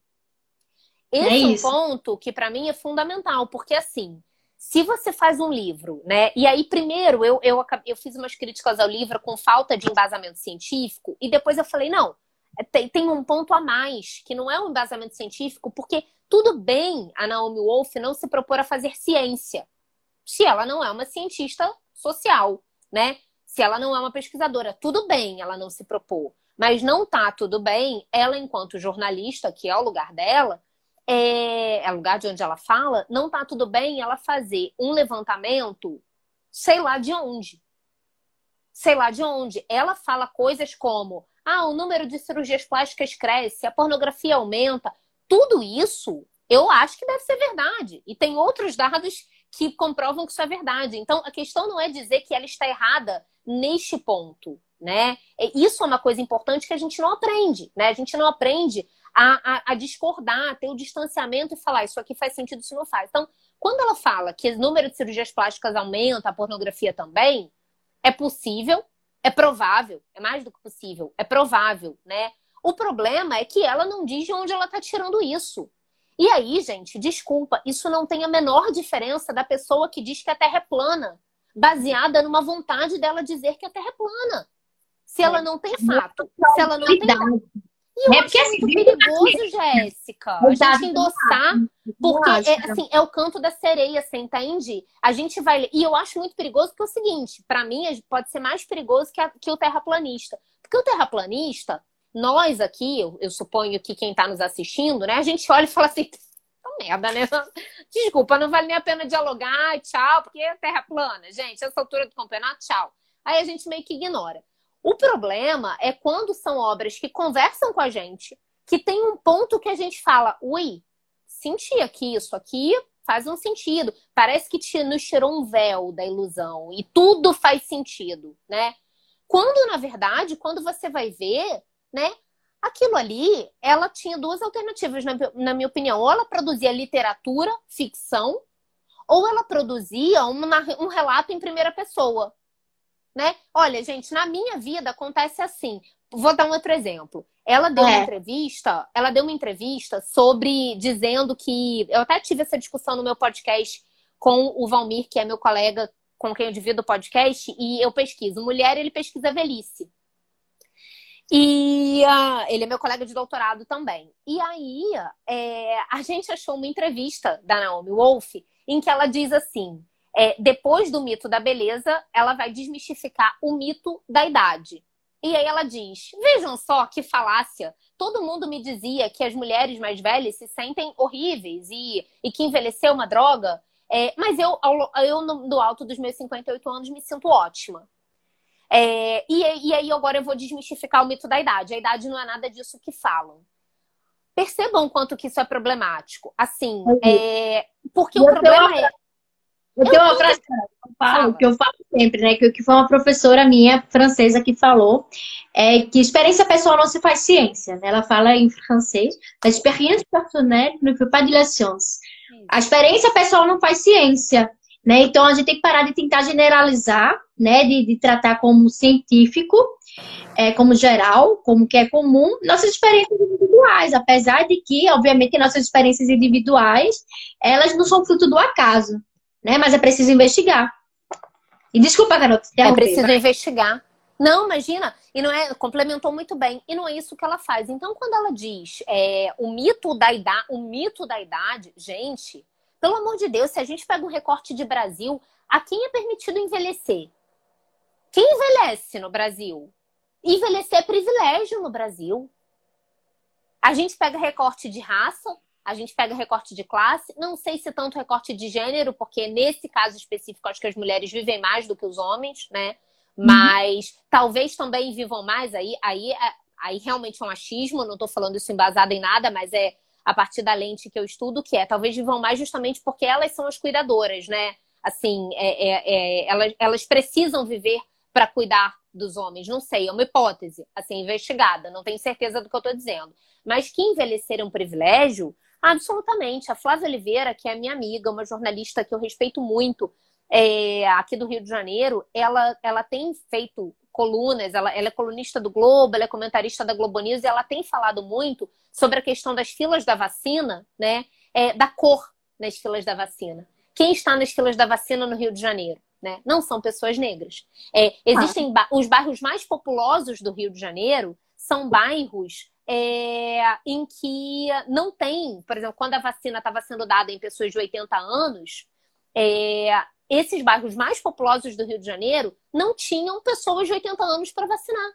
Esse é, um ponto que para mim é fundamental, porque assim, se você faz um livro, né? E aí, primeiro, eu, eu, eu fiz umas críticas ao livro com falta de embasamento científico, e depois eu falei, não, é, tem, tem um ponto a mais, que não é um embasamento científico, porque tudo bem a Naomi Wolf não se propor a fazer ciência, se ela não é uma cientista social, né? Se ela não é uma pesquisadora, tudo bem ela não se propor. Mas não tá tudo bem ela, enquanto jornalista, que é o lugar dela, é, é o lugar de onde ela fala, não tá tudo bem ela fazer um levantamento, sei lá de onde. Sei lá de onde. Ela fala coisas como: ah, o número de cirurgias plásticas cresce, a pornografia aumenta. Tudo isso eu acho que deve ser verdade. E tem outros dados que comprovam que isso é verdade. Então, a questão não é dizer que ela está errada neste ponto, né? Isso é uma coisa importante que a gente não aprende, né? A gente não aprende a, a, a discordar, a ter o distanciamento e falar isso aqui faz sentido, isso não faz. Então, quando ela fala que o número de cirurgias plásticas aumenta, a pornografia também, é possível, é provável, é mais do que possível, é provável, né? O problema é que ela não diz de onde ela está tirando isso. E aí, gente, desculpa, isso não tem a menor diferença da pessoa que diz que a Terra é plana baseada numa vontade dela dizer que a Terra é plana. Se ela não tem fato, se ela não tem. E é muito assim, perigoso, Jéssica, a gente endossar, porque é, assim, é o canto da sereia, você entende? A gente vai. E eu acho muito perigoso porque é o seguinte: para mim, pode ser mais perigoso que, a, que o terraplanista. Porque o terraplanista, nós aqui, eu, eu suponho que quem está nos assistindo, né, a gente olha e fala assim: merda, né? Desculpa, não vale nem a pena dialogar, tchau, porque é terra plana. Gente, essa altura do campeonato, tchau. Aí a gente meio que ignora. O problema é quando são obras que conversam com a gente, que tem um ponto que a gente fala, ui, senti aqui, isso aqui faz um sentido. Parece que te, nos tirou um véu da ilusão e tudo faz sentido, né? Quando, na verdade, quando você vai ver, né, Aquilo ali, ela tinha duas alternativas, na, na minha opinião. Ou ela produzia literatura, ficção, ou ela produzia uma, um relato em primeira pessoa. Né? Olha, gente, na minha vida acontece assim. Vou dar um outro exemplo. Ela deu é. uma entrevista, ela deu uma entrevista sobre dizendo que eu até tive essa discussão no meu podcast com o Valmir, que é meu colega com quem eu divido o podcast, e eu pesquiso mulher, ele pesquisa velhice. E uh, ele é meu colega de doutorado também. E aí, é, a gente achou uma entrevista da Naomi Wolf em que ela diz assim: é, depois do mito da beleza, ela vai desmistificar o mito da idade. E aí ela diz: vejam só que falácia. Todo mundo me dizia que as mulheres mais velhas se sentem horríveis e, e que envelhecer é uma droga. É, mas eu, eu, no alto dos meus 58 anos, me sinto ótima. É, e, e aí agora eu vou desmistificar o mito da idade. A idade não é nada disso que falam. Percebam quanto que isso é problemático. Assim, é, porque o problema é. Eu tenho uma frase que eu falo, que eu falo sempre, né? Que, que foi uma professora minha, francesa, que falou é que experiência pessoal não se faz ciência. Né? Ela fala em francês, a experiência personnelle ne fait pas de la science. A experiência pessoal não faz ciência. Né? Então a gente tem que parar de tentar generalizar, né? de, de tratar como científico, é, como geral, como que é comum, nossas experiências individuais, apesar de que, obviamente, nossas experiências individuais, elas não são fruto do acaso, né? Mas é preciso investigar. E desculpa, garoto. É preciso investigar. Não, imagina. E não é, complementou muito bem. E não é isso que ela faz. Então, quando ela diz é, o mito da idade, o mito da idade, gente, pelo amor de Deus, se a gente pega um recorte de Brasil, a quem é permitido envelhecer? Quem envelhece no Brasil? Envelhecer é privilégio no Brasil. A gente pega recorte de raça, A gente pega recorte de classe, não sei se tanto recorte de gênero, porque nesse caso específico acho que as mulheres vivem mais do que os homens, né? Uhum. Mas uhum. talvez também vivam mais aí, aí, é, aí realmente é um achismo, não estou falando isso embasado em nada, mas é a partir da lente que eu estudo, que é talvez vivam mais justamente porque elas são as cuidadoras, né? Assim, é, é, é elas, elas precisam viver para cuidar dos homens. Não sei, é uma hipótese, assim, investigada, não tenho certeza do que eu estou dizendo. Mas que envelhecer é um privilégio, absolutamente. A Flávia Oliveira, que é minha amiga, uma jornalista que eu respeito muito, é, aqui do Rio de Janeiro, ela, ela tem feito colunas, ela, ela é colunista do Globo, ela é comentarista da Globo News, e ela tem falado muito sobre a questão das filas da vacina, né? É, da cor nas filas da vacina. Quem está nas filas da vacina no Rio de Janeiro? Né? Não são pessoas negras. É, existem ah. os bairros mais populosos do Rio de Janeiro são bairros é, em que não tem, por exemplo, quando a vacina estava sendo dada em pessoas de 80 anos, é, esses bairros mais populosos do Rio de Janeiro não tinham pessoas de 80 anos para vacinar.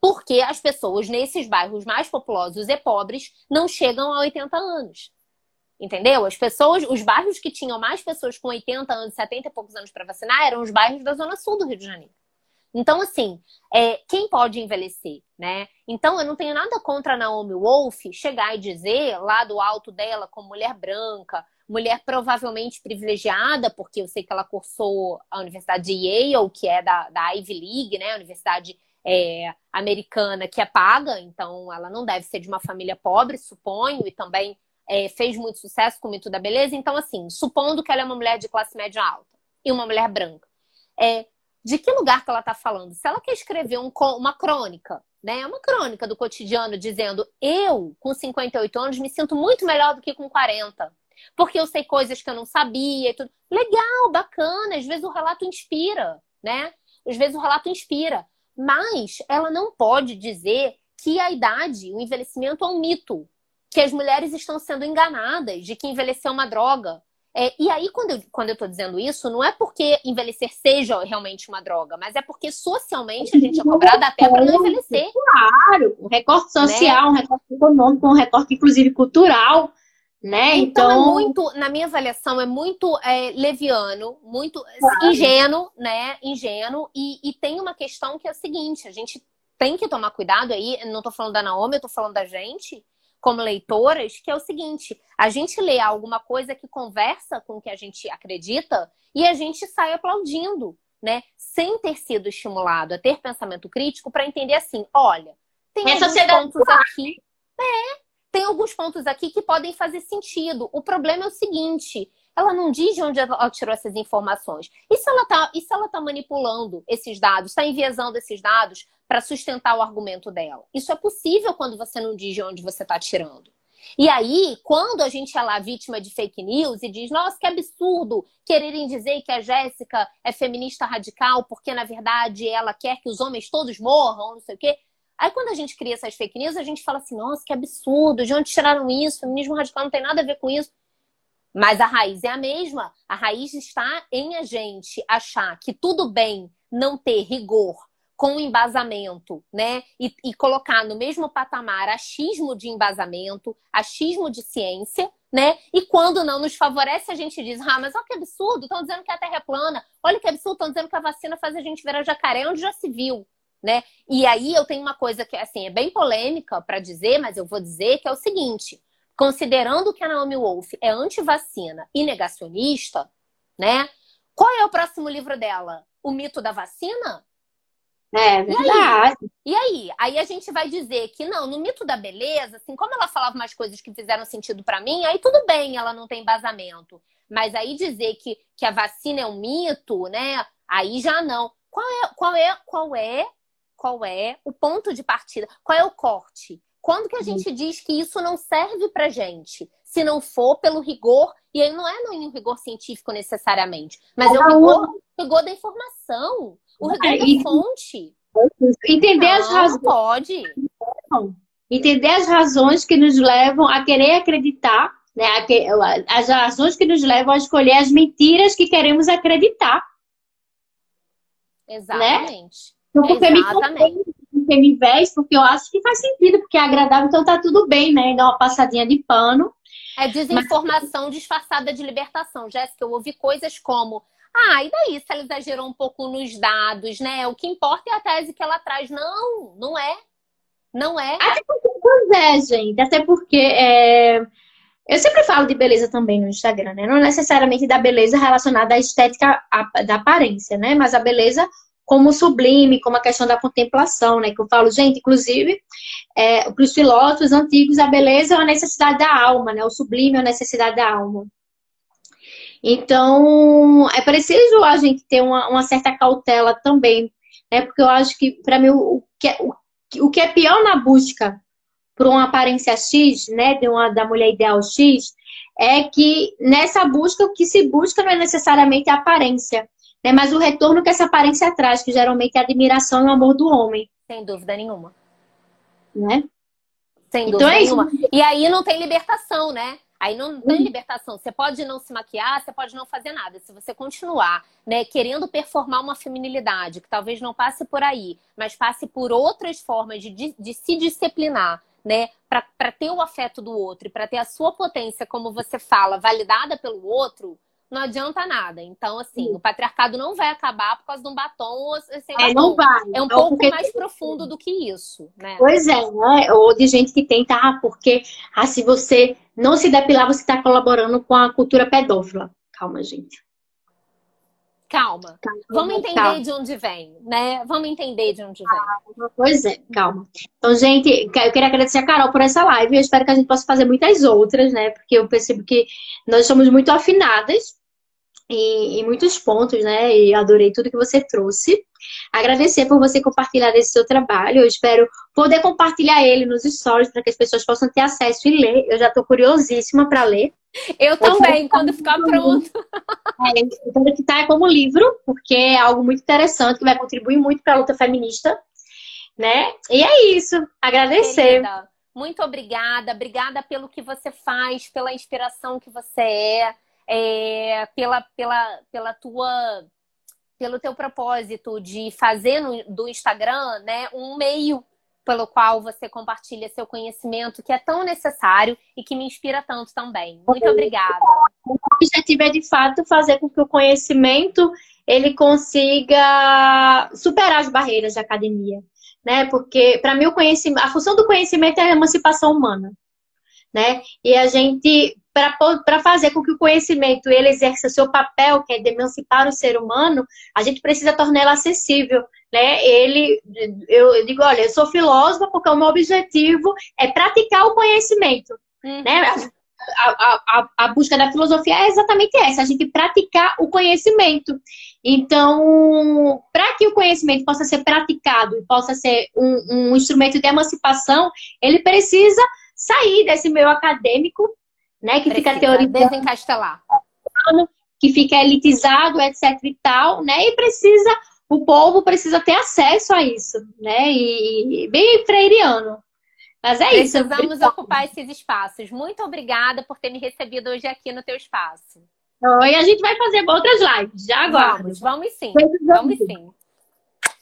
Porque as pessoas nesses bairros mais populosos e pobres não chegam a 80 anos. Entendeu? As pessoas, os bairros que tinham mais pessoas com 80 anos, 70 e poucos anos para vacinar eram os bairros da zona sul do Rio de Janeiro. Então, assim, é, quem pode envelhecer, né? Então, eu não tenho nada contra a Naomi Wolf chegar e dizer lá do alto dela, como mulher branca, mulher provavelmente privilegiada, porque eu sei que ela cursou a Universidade de Yale, que é da, da Ivy League, né? A universidade é, americana que é paga, então ela não deve ser de uma família pobre, suponho, e também é, fez muito sucesso com o mito da beleza. Então, assim, supondo que ela é uma mulher de classe média alta e uma mulher branca, é, de que lugar que ela está falando? Se ela quer escrever um, uma crônica, né? Uma crônica do cotidiano dizendo eu, com 58 anos, me sinto muito melhor do que com 40 porque eu sei coisas que eu não sabia e tudo. Legal, bacana, às vezes o relato inspira, né? Às vezes o relato inspira, mas ela não pode dizer que a idade, o envelhecimento é um mito, que as mulheres estão sendo enganadas de que envelhecer é uma droga. É, e aí, quando eu, quando eu tô dizendo isso, não é porque envelhecer seja realmente uma droga, mas é porque socialmente a gente é cobrada até para não envelhecer. Claro, um recorte social, né? um recorte econômico, um recorte, inclusive, cultural né? Então, é então... é muito, na minha avaliação, é muito é, leviano, muito claro. ingênuo, né? Ingênuo. E, e, tem uma questão que é a seguinte: a gente tem que tomar cuidado aí. Não tô falando da Naomi, eu tô falando da gente, como leitoras, que é o seguinte: a gente lê alguma coisa que conversa com o que a gente acredita e a gente sai aplaudindo, né? Sem ter sido estimulado a ter pensamento crítico para entender assim: olha, tem Essa alguns pontos aqui. É, tem alguns pontos aqui que podem fazer sentido. O problema é o seguinte: ela não diz de onde ela tirou essas informações. E se ela está tá manipulando esses dados, está enviesando esses dados para sustentar o argumento dela? Isso é possível quando você não diz de onde você está tirando. E aí, quando a gente é lá vítima de fake news e diz, nossa, que absurdo quererem dizer que a Jéssica é feminista radical porque, na verdade, ela quer que os homens todos morram, não sei o quê. Aí quando a gente cria essas fake news, a gente fala assim, nossa, que absurdo, de onde tiraram isso? Feminismo radical não tem nada a ver com isso. Mas a raiz é a mesma. A raiz está em a gente achar que tudo bem não ter rigor com embasamento, né? E, e, colocar no mesmo patamar achismo de embasamento, achismo de ciência, né? E quando não nos favorece, a gente diz: ah, mas olha que absurdo, estão dizendo que a Terra é plana, olha que absurdo, estão dizendo que a vacina faz a gente virar jacaré, onde já se viu né? E aí eu tenho uma coisa que assim é bem polêmica para dizer, mas eu vou dizer que é o seguinte: considerando que a Naomi Wolf é anti-vacina e negacionista, né? Qual é o próximo livro dela? O mito da vacina? É verdade. E aí? e aí? Aí a gente vai dizer que não, no mito da beleza, assim, como ela falava umas coisas que fizeram sentido para mim, aí tudo bem, ela não tem embasamento. Mas aí dizer que, que a vacina é um mito, né? Aí já não. Qual é, qual é, qual é qual é o ponto de partida, qual é o corte. Quando que a gente uhum. diz que isso não serve pra gente? Se não for pelo rigor, e aí não é no rigor científico necessariamente, mas é o rigor, rigor da informação, o é, da fonte. Entender não, as razões. pode. Entender as razões que nos levam a querer acreditar, né? As razões que nos levam a escolher as mentiras que queremos acreditar. Exatamente. Né? Então, porque Exatamente. me com quem me veste, porque eu acho que faz sentido, porque é agradável, então tá tudo bem, né? Dá uma passadinha de pano. É desinformação Mas... disfarçada de libertação. Jéssica, eu ouvi coisas como. Ah, e daí se ela exagerou um pouco nos dados, né? O que importa é a tese que ela traz. Não, não é. Não é. Até porque, pois é, gente. Até porque é... eu sempre falo de beleza também no Instagram, né? Não necessariamente da beleza relacionada à estética da aparência, né? Mas a beleza como sublime, como a questão da contemplação, né? Que eu falo, gente, inclusive, é, para os filósofos antigos, a beleza é uma necessidade da alma, né? O sublime é uma necessidade da alma. Então, é preciso a gente ter uma, uma certa cautela também, né? Porque eu acho que, para mim, o que, é, o, o que é pior na busca por uma aparência X, né? De uma, da mulher ideal X, é que nessa busca, o que se busca não é necessariamente a aparência, né? Mas o retorno que essa aparência traz, que geralmente é a admiração e o amor do homem. Sem dúvida nenhuma. Né? Sem então dúvida é nenhuma. E aí não tem libertação, né? Aí não tem uhum. libertação. Você pode não se maquiar, você pode não fazer nada. Se você continuar, né, querendo performar uma feminilidade, que talvez não passe por aí, mas passe por outras formas de, de, de se disciplinar, né, para ter o afeto do outro e para ter a sua potência, como você fala, validada pelo outro, não adianta nada. Então, assim, Sim. o patriarcado não vai acabar por causa de um batom sem é, Não vai. É um pouco porque... mais profundo do que isso, né? Pois é, né? Ou de gente que tenta, ah, porque ah, se você não se depilar, você está colaborando com a cultura pedófila. Calma, gente. Calma. calma Vamos entender calma. de onde vem, né? Vamos entender de onde vem. Pois é, calma. Então, gente, eu queria agradecer a Carol por essa live. Eu espero que a gente possa fazer muitas outras, né? Porque eu percebo que nós somos muito afinadas em, em muitos pontos, né? E adorei tudo que você trouxe. Agradecer por você compartilhar esse seu trabalho. Eu espero poder compartilhar ele nos stories para que as pessoas possam ter acesso e ler. Eu já estou curiosíssima para ler. Eu também, quando ficar pronto. É, eu que tá como livro, porque é algo muito interessante que vai contribuir muito para a luta feminista, né? E é isso. Agradecer. Querida, muito obrigada, obrigada pelo que você faz, pela inspiração que você é, é pela, pela, pela tua pelo teu propósito de fazer no, do Instagram, né, um meio pelo qual você compartilha seu conhecimento, que é tão necessário e que me inspira tanto também. Muito obrigada. O objetivo é, de fato, fazer com que o conhecimento ele consiga superar as barreiras da academia, né? Porque, para mim, o conhecimento, a função do conhecimento é a emancipação humana, né? E a gente, para fazer com que o conhecimento ele exerça seu papel, que é de emancipar o ser humano, a gente precisa torná-lo acessível, né? Ele, eu, eu, digo, olha, eu sou filósofa porque o meu objetivo é praticar o conhecimento, uhum. né? A, a, a, a, busca da filosofia é exatamente essa, a gente praticar o conhecimento. Então, para que o conhecimento possa ser praticado e possa ser um, um instrumento de emancipação, ele precisa sair desse meio acadêmico, né? Que precisa, fica teorizando. Desencastelar. Que fica elitizado, etc e tal, né? E precisa o povo precisa ter acesso a isso, né? E, bem freiriano. Mas é Precisamos isso. Precisamos ocupar esses espaços. Muito obrigada por ter me recebido hoje aqui no teu espaço. E a gente vai fazer outras lives, já agora. Vamos, vamos sim. Vamos sim.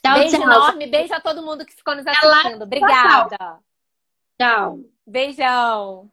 Tchau, beijo tchau. enorme, beijo a todo mundo que ficou nos assistindo. Obrigada. Tchau. Beijão.